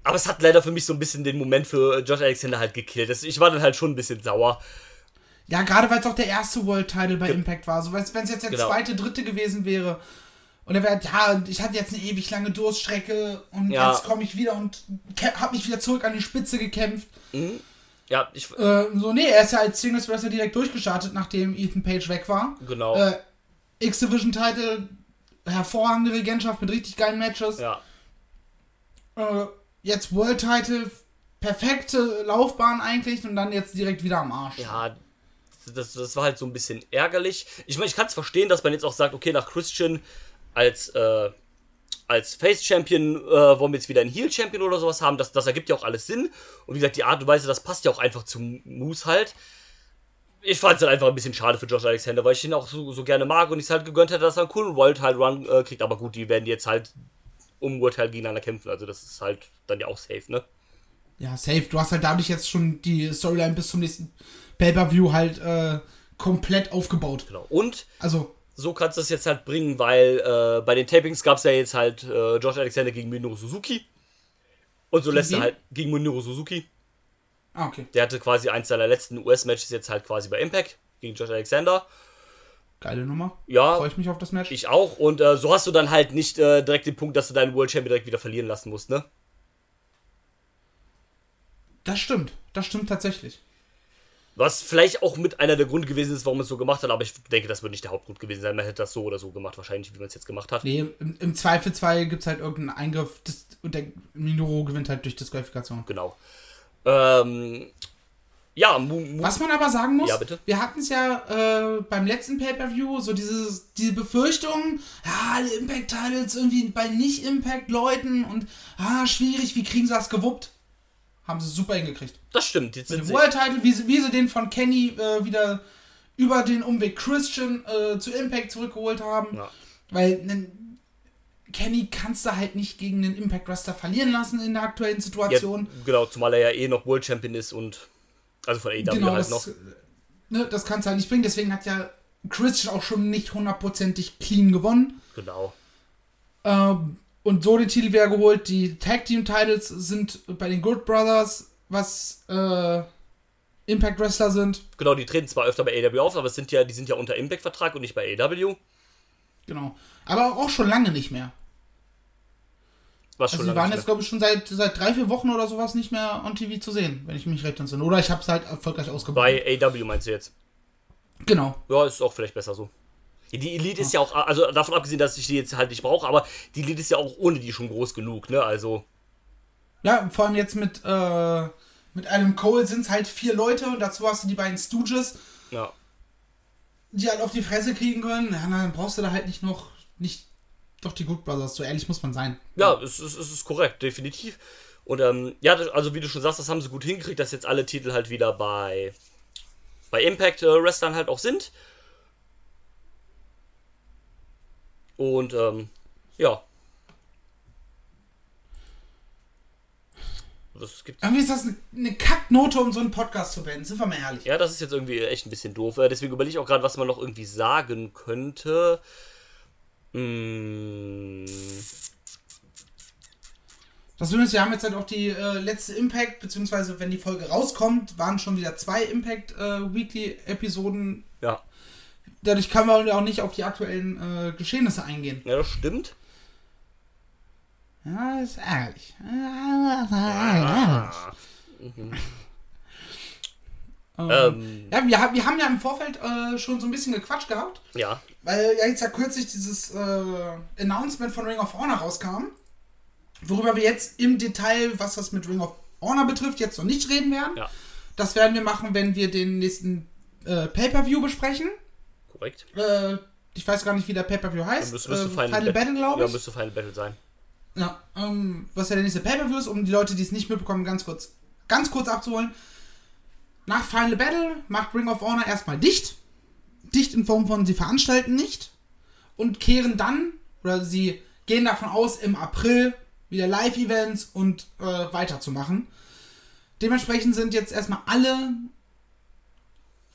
Aber es hat leider für mich so ein bisschen den Moment für Josh Alexander halt gekillt. Ich war dann halt schon ein bisschen sauer. Ja, gerade weil es auch der erste World Title bei Impact war. So, wenn es jetzt der Genau. zweite, dritte gewesen wäre. Und er wäre, ja, ich hatte jetzt eine ewig lange Durststrecke und Ja. jetzt komme ich wieder und habe mich wieder zurück an die Spitze gekämpft. Ja, ich, Äh, so, nee, er ist ja als Singles Wrestler direkt durchgestartet, nachdem Ethan Page weg war. genau. Äh, X-Division-Title, hervorragende Regentschaft mit richtig geilen Matches. ja, Äh, jetzt World-Title, perfekte Laufbahn eigentlich und dann jetzt direkt wieder am Arsch. ja, das, das war halt so ein bisschen ärgerlich. Ich meine, ich kann es verstehen, dass man jetzt auch sagt, okay, nach Christian als, äh, als Face-Champion äh, wollen wir jetzt wieder einen Heel-Champion oder sowas haben. Das, das ergibt ja auch alles Sinn. Und wie gesagt, die Art und Weise, das passt ja auch einfach zu Moose halt. Ich fand es halt einfach ein bisschen schade für Josh Alexander, weil ich ihn auch so, so gerne mag und ich es halt gegönnt hätte, dass er einen coolen World Title Run äh, kriegt. Aber gut, die werden jetzt halt um Title gegeneinander kämpfen. Also das ist halt dann ja auch safe, ne? Ja, safe. Du hast halt dadurch jetzt schon die Storyline bis zum nächsten Pay-Per-View halt äh, komplett aufgebaut. Genau. Und Also, so kannst du es jetzt halt bringen, weil äh, bei den Tapings gab es ja jetzt halt äh, Josh Alexander gegen Minoru Suzuki. Und so lässt er halt gegen Minoru Suzuki. ah, okay. Der hatte quasi eins seiner letzten US-Matches jetzt halt quasi bei Impact gegen Josh Alexander. Geile Nummer. Ja. Freue ich mich auf das Match. Ich auch. Und äh, so hast du dann halt nicht äh, direkt den Punkt, dass du deinen World Champion direkt wieder verlieren lassen musst, ne? Das stimmt. Das stimmt tatsächlich. Was vielleicht auch mit einer der Gründe gewesen ist, warum es so gemacht hat, aber ich denke, das wird nicht der Hauptgrund gewesen sein. Man hätte das so oder so gemacht, wahrscheinlich, wie man es jetzt gemacht hat. Nee, im, im Zweifelsfall gibt es halt irgendeinen Eingriff dis und der Minoru gewinnt halt durch Disqualifikation. Genau. Ähm, ja, Mu Mu Was man aber sagen muss, Ja, bitte. wir hatten es ja äh, beim letzten Pay-Per-View, so dieses, diese Befürchtung, ja, alle Impact-Titles irgendwie bei Nicht-Impact-Leuten und ah, schwierig, wie kriegen sie das gewuppt? Haben sie super hingekriegt. das stimmt. Jetzt Mit dem World Title, wie sie, wie sie den von Kenny äh, wieder über den Umweg Christian äh, zu Impact zurückgeholt haben. Ja. Weil ein Kenny kannst du halt nicht gegen den Impact Wrestler verlieren lassen in der aktuellen Situation. Ja, genau, zumal er ja eh noch World Champion ist und also von AEW genau, halt das, noch. Ne, das kannst du halt nicht bringen. Deswegen hat ja Christian auch schon nicht hundertprozentig clean gewonnen. Genau. Ähm, und so den Titel wieder geholt. Die Tag Team Titles sind bei den Good Brothers, was äh, Impact Wrestler sind. Genau, die treten zwar öfter bei AEW auf, aber es sind ja, die sind ja unter Impact-Vertrag und nicht bei AEW. Genau. Aber auch schon lange nicht mehr. Was Also schon die lange waren jetzt, glaube ich, schon seit, seit drei, vier Wochen oder sowas nicht mehr on TV zu sehen, wenn ich mich recht entsinne. Oder ich habe es halt erfolgreich ausgebaut. Bei AEW meinst du jetzt? Genau. Ja, ist auch vielleicht besser so. Die Elite ist ja auch, also davon abgesehen, dass ich die jetzt halt nicht brauche, aber die Elite ist ja auch ohne die schon groß genug, ne? Also, Ja, vor allem jetzt mit, äh, mit Adam Cole sind es halt vier Leute und dazu hast du die beiden Stooges, ja. die halt auf die Fresse kriegen können. Ja, dann brauchst du da halt nicht noch, nicht doch die Good Brothers, so ehrlich muss man sein. Ja, es ist, es ist korrekt, definitiv. Und ähm, ja, also wie du schon sagst, das haben sie gut hingekriegt, dass jetzt alle Titel halt wieder bei, bei Impact äh, Wrestlern halt auch sind. Und ähm, ja. Das gibt Irgendwie ist das eine, eine Kacknote, um so einen Podcast zu beenden, sind wir mal ehrlich. Ja, das ist jetzt irgendwie echt ein bisschen doof. Äh, Deswegen überlege ich auch gerade, was man noch irgendwie sagen könnte. Hm, Das Schöne ist, wir haben jetzt halt auch die äh, letzte Impact, beziehungsweise wenn die Folge rauskommt, waren schon wieder zwei Impact äh, Weekly Episoden. ja. Dadurch können wir auch nicht auf die aktuellen äh, Geschehnisse eingehen. ja, das stimmt. Ja, ist ärgerlich. Ähm, Ja, wir, haben- wir haben ja im Vorfeld äh, schon so ein bisschen gequatscht gehabt, ja. weil ja jetzt ja kürzlich dieses äh, Announcement von Ring of Honor rauskam, worüber wir jetzt im Detail, was das mit Ring of Honor betrifft, jetzt noch nicht reden werden. Ja, Das werden wir machen, wenn wir den nächsten äh, Pay-Per-View besprechen. Korrekt. Äh, ich weiß gar nicht, wie der Pay-Per-View heißt. Müsste, müsste äh, Final, Final Battle, glaube Ja, ich. müsste Final Battle sein. Ja, ähm, was ja der nächste Pay-Per-View ist, um die Leute, die es nicht mitbekommen, ganz kurz, ganz kurz abzuholen. Nach Final Battle macht Ring of Honor erstmal dicht. Dicht in Form von, sie veranstalten nicht. Und kehren dann, oder sie gehen davon aus, im April wieder Live-Events und äh, weiterzumachen. Dementsprechend sind jetzt erstmal alle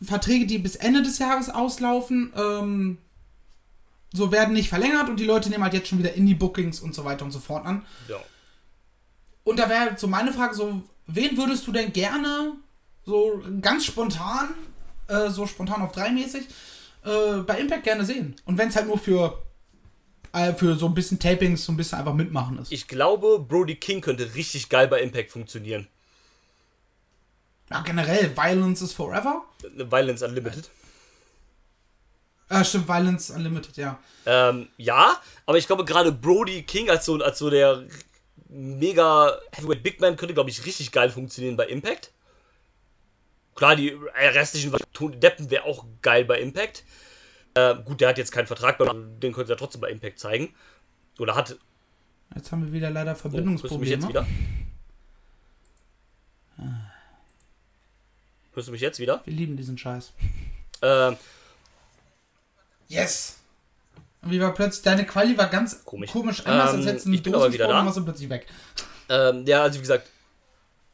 Verträge, die bis Ende des Jahres auslaufen, ähm, so werden nicht verlängert und die Leute nehmen halt jetzt schon wieder Indie-Bookings und so weiter und so fort an. Ja. Und da wäre so meine Frage so, wen würdest du denn gerne so ganz spontan, äh, so spontan auf drei mäßig, äh, bei Impact gerne sehen? Und wenn es halt nur für, äh, für so ein bisschen Tapings, so ein bisschen einfach mitmachen ist. Ich glaube, Brody King könnte richtig geil bei Impact funktionieren. Ja, generell, Violence is Forever. Violence Unlimited. Ah, stimmt, Violence Unlimited, ja. Ähm, ja, aber ich glaube gerade Brody King als so, als so der mega Heavyweight Big Man könnte, glaube ich, richtig geil funktionieren bei Impact. Klar, die restlichen Deppen wäre auch geil bei Impact. Äh, gut, der hat jetzt keinen Vertrag, aber den könnte er trotzdem bei Impact zeigen. Oder hat. Jetzt haben wir wieder leider Oh, hörst du mich Verbindungsprobleme. jetzt wieder? Hörst du mich jetzt wieder? wir lieben diesen Scheiß. Ähm, Yes! Und wie war plötzlich, deine Quali war ganz Komisch. komisch, anders, Ähm, als du eine ich bin aber wieder da. und plötzlich weg. Ähm, ja, also wie gesagt,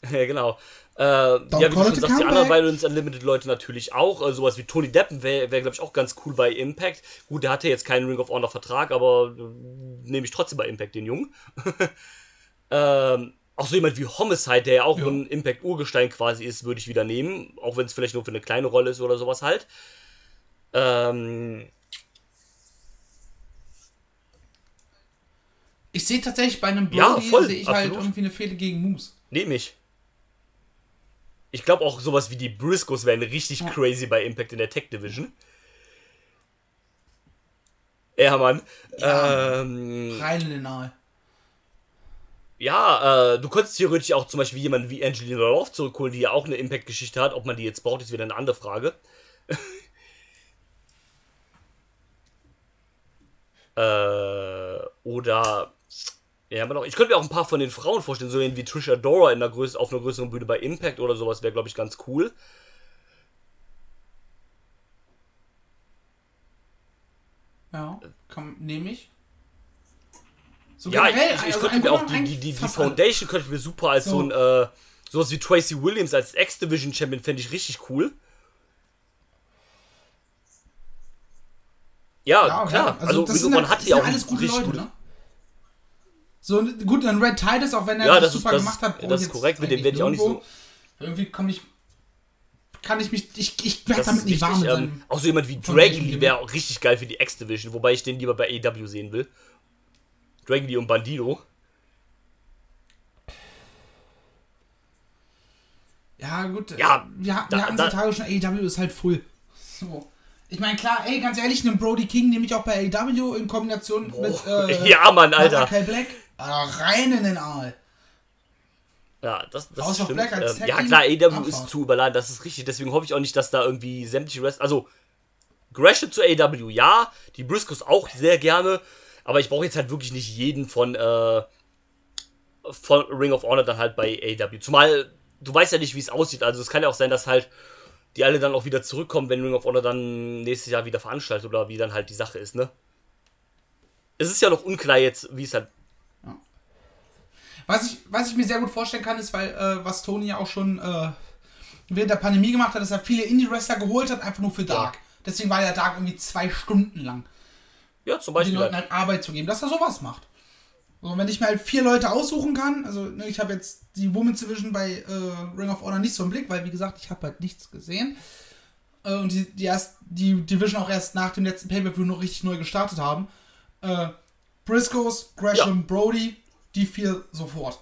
ja genau. Äh, ja, wie du schon sagst, die anderen Violence Unlimited Leute natürlich auch. Äh, sowas wie Tony Deppen wäre, wär, glaube ich, auch ganz cool bei Impact. Gut, der hatte jetzt keinen Ring of Honor Vertrag, aber äh, nehme ich trotzdem bei Impact den Jungen. ähm, auch so jemand wie Homicide, der ja auch Ja. ein Impact-Urgestein quasi ist, würde ich wieder nehmen. Auch wenn es vielleicht nur für eine kleine Rolle ist oder sowas halt. Ähm, Ich sehe tatsächlich bei einem Ja, Brody, voll, sehe ich halt absolut. irgendwie eine Fehde gegen Moose. nehme ich. Ich glaube auch sowas wie die Briscoes wären richtig crazy bei Impact in der Tech Division. Ja, Mann. Ja, ähm, Rein in den Nahe. Ja, äh, du könntest theoretisch auch zum Beispiel jemanden wie Angelina Love zurückholen, die ja auch eine Impact-Geschichte hat. Ob man die jetzt braucht, ist wieder eine andere Frage. äh, oder. Ja, aber noch, ich könnte mir auch ein paar von den Frauen vorstellen, so wie Trisha Dora in der Größe, auf einer größeren Bühne bei Impact oder sowas, wäre, glaube ich, ganz cool. Ja, komm, nehme ich. So Ja, generell, ich, ich also könnte mir auch die, die, die, die. Foundation könnte ich mir super als so, So. ein, äh, sowas wie Tracy Williams als X-Division Champion fände ich richtig cool. Ja, Ja, klar. ja, Also, sind man das ja auch alles gute richtig Leute, ne? So, gut, ein Red Titus, auch wenn er Ja, das das ist- super das gemacht hat, brauche das ich ist korrekt, mit dem werde ich auch nicht nirgendwo. Irgendwie komme ich. Kann ich mich. Ich, ich werde damit nicht warm wichtig. mit Ähm, auch so jemand wie Dragon Lee wäre auch richtig geil für die X-Division, wobei ich den lieber bei AW sehen will. Dragon Lee und Bandito. Ja, gut. Ja, wir, da- wir hatten da- seit Tage schon, AEW ist halt full. So. Ich meine, klar, ey, ganz ehrlich, einen Brody King nehme ich auch bei AEW in Kombination mit. Äh, ja, Mann, Alter. Malachi Black. Äh, rein in den Aal. Ja, das, das House stimmt. Black als Ähm, ja, klar, AW Abfahrt. ist zu überladen, das ist richtig. Deswegen hoffe ich auch nicht, dass da irgendwie sämtliche Rest. Also, Gresham zu AW, ja. Die Briscoes auch sehr gerne. Aber ich brauche jetzt halt wirklich nicht jeden von, äh, von Ring of Honor dann halt bei AW. Zumal, du weißt ja nicht, wie es aussieht. Also, es kann ja auch sein, dass halt die alle dann auch wieder zurückkommen, wenn Ring of Honor dann nächstes Jahr wieder veranstaltet oder wie dann halt die Sache ist, ne? Es ist ja noch unklar jetzt, wie es halt. Was ich, was ich mir sehr gut vorstellen kann, ist, weil, äh, was Tony ja auch schon äh, während der Pandemie gemacht hat, dass er viele Indie-Wrestler geholt hat, einfach nur für Dark. Deswegen war der Dark irgendwie zwei Stunden lang. Ja, zum um den Beispiel. Leuten Halt. halt Arbeit zu geben, dass er sowas macht. So, wenn ich mir halt vier Leute aussuchen kann, also ne, ich habe jetzt die Women's Division bei äh, Ring of Honor nicht so im Blick, weil wie gesagt, ich habe halt nichts gesehen. Äh, und die, die, erst, die Division auch erst nach dem letzten Pay-Per-View noch richtig neu gestartet haben. Äh, Briscoes, Gresham, Brody, die vier sofort.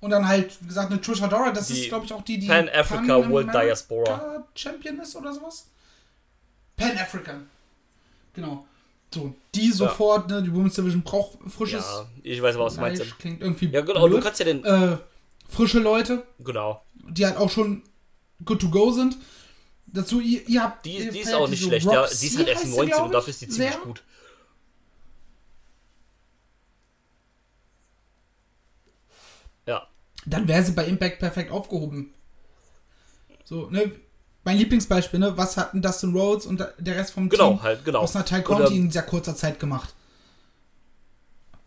Und dann halt, wie gesagt, eine Trish Adora, das Die ist, glaube ich, auch die, die Pan-Africa World Pan-America Diaspora. Champion ist oder sowas. Pan-African. Genau. So, die sofort, ne, die Women's Division braucht frisches Ja, ich weiß was du meinst. Klingt irgendwie Ja, genau, du blöd. kannst ja den. äh, frische Leute, Genau. die halt auch schon good to go sind. Dazu, ihr, ihr habt. Die, ihr die ist auch nicht so schlecht, ja. Die ist halt erst heißt sie, 19 glaub und dafür ist die ziemlich sehr. gut. Ja. Dann wäre sie bei Impact perfekt aufgehoben. So, ne? Mein Lieblingsbeispiel, ne? Was hatten Dustin Rhodes und der Rest vom Genau, Team halt, genau. aus einer Oder- Conti in sehr kurzer Zeit gemacht?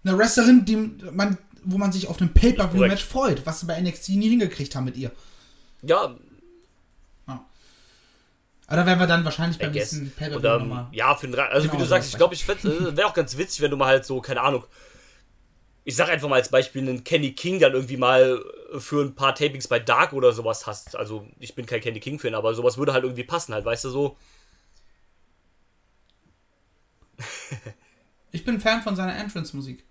Eine Wrestlerin, die man, wo man sich auf ein Pay-Per-View-Match freut, was sie bei NXT nie hingekriegt haben mit ihr. Ja, Aber da werden wir dann wahrscheinlich beim nächsten Pay-Per-View nochmal. ja, für den, also Genau, wie du so sagst, ich glaube, ich fände, wäre auch ganz witzig, wenn du mal halt so, keine Ahnung, ich sag einfach mal als Beispiel einen Kenny King dann irgendwie mal für ein paar Tapings bei Dark oder sowas hast. Also, ich bin kein Kenny King-Fan, aber sowas würde halt irgendwie passen, halt, weißt du, so. Ich bin Fan von seiner Entrance-Musik.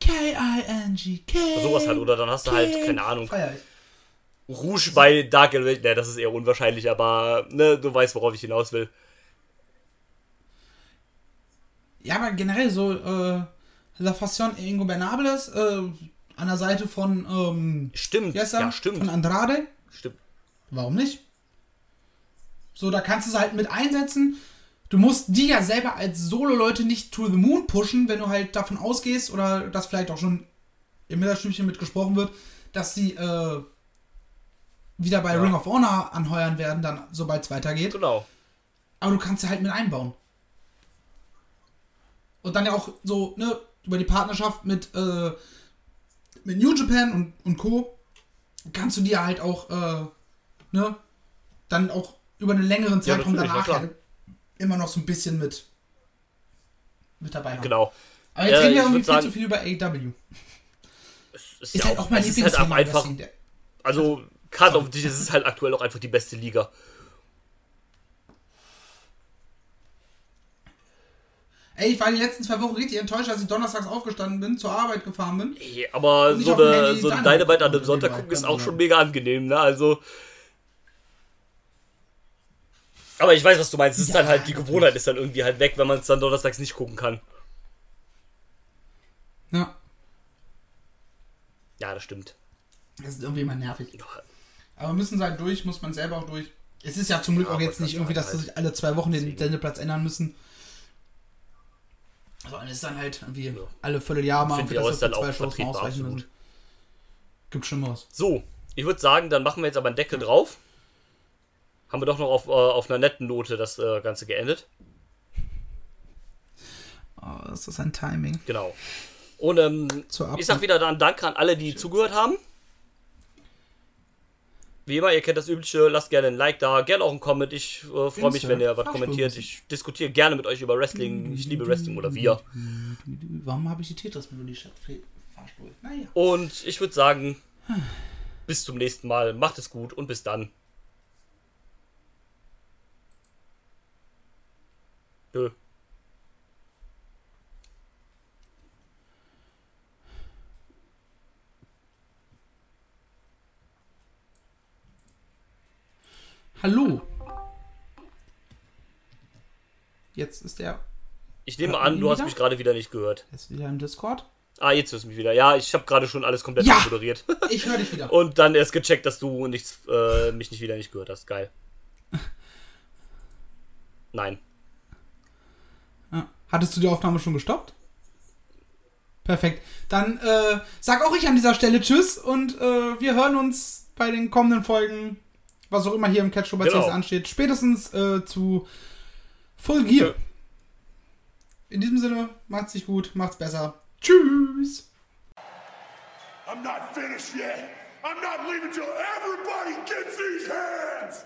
K-I-N-G-K. Sowas halt, oder dann hast du halt, keine Ahnung, Feier ich. Rouge bei Dark Elevation. Ne, das ist eher unwahrscheinlich, aber ne, du weißt, worauf ich hinaus will. Ja, aber generell so, äh, La Fashion Ingobernables, äh, an der Seite von, ähm, Stimmt, er? ja, stimmt. Von Andrade. Stimmt. Warum nicht? So, da kannst du es halt mit einsetzen. Du musst die ja selber als Solo-Leute nicht to the moon pushen, wenn du halt davon ausgehst oder dass vielleicht auch schon im Mittelstübchen mitgesprochen wird, dass sie äh, wieder bei Ja. Ring of Honor anheuern werden, dann sobald es weitergeht. Genau. Aber du kannst sie halt mit einbauen. Und dann ja auch so, ne, über die Partnerschaft mit, äh, mit New Japan und, und Co. kannst du dir halt auch, äh, ne, dann auch über einen längeren Ja, Zeitraum natürlich, danach halt immer noch so ein bisschen mit, mit dabei haben. Genau. Aber jetzt Ja, reden wir irgendwie viel sagen- zu viel über AEW. Ist, Ist ja halt auch mein es ist halt auch Lieblingsthema. einfach, also, auf dich, es ist halt aktuell auch einfach die beste Liga. Ey, ich war die letzten zwei Wochen richtig enttäuscht, als ich donnerstags aufgestanden bin, zur Arbeit gefahren bin. Ey, Aber so dem eine, so eine Dynamite an einem gucken, Sonntag gucken ist auch schon mega angenehm, ne? Also. Aber ich weiß, was du meinst. Es ist Ja, dann halt, die. Gewohnheit ist dann irgendwie halt weg, wenn man es dann donnerstags nicht gucken kann. Ja, Ja, das stimmt. das ist irgendwie immer nervig. Aber müssen sie halt durch, muss man selber auch durch. Es ist ja zum Glück Ja, auch jetzt nicht irgendwie, dass sie sich alle zwei Wochen den. Sendeplatz ändern müssen. Sondern es ist dann halt irgendwie Ja. alle Vierteljahr mal, ist wir dann für zwei auch Shows absolut. müssen. Gibt Schlimmeres. So, ich würde sagen, dann machen wir jetzt aber einen Deckel drauf. Haben wir doch noch auf, äh, auf einer netten Note das äh, Ganze geendet. Oh, ist das ein Timing. Genau. Und ähm, ich sag wieder dann Danke an alle, die zugehört haben. Wie immer, ihr kennt das Übliche, lasst gerne ein Like da, gerne auch einen Comment. Ich äh, freue mich, wenn ihr was kommentiert. Ich diskutiere gerne mit euch über Wrestling. Ich liebe Wrestling oder wir. Warum habe ich die Tetris-Melodie statt Fe- Fahrstuhl? Naja. Und ich würde sagen, bis zum nächsten Mal. Macht es gut und bis dann. Nö. Hallo. Jetzt ist er Ich nehme an, du hast wieder? mich gerade wieder nicht gehört. jetzt wieder im Discord. Ah, jetzt hörst du mich wieder. Ja, ich habe gerade schon alles komplett Ja! moderiert. Ich höre dich wieder. Und dann erst gecheckt, dass du nichts, äh, mich nicht wieder nicht gehört hast. Geil. Nein. Ja. Hattest du die Aufnahme schon gestoppt? Perfekt. Dann äh, sag auch ich an dieser Stelle Tschüss und äh, wir hören uns bei den kommenden Folgen, was auch immer hier im Catch Show Genau. ansteht, spätestens äh, zu Full Gear. Ja. In diesem Sinne, macht's sich gut, macht's besser. Tschüss. I'm not finished yet. I'm not leaving till everybody gets these hands.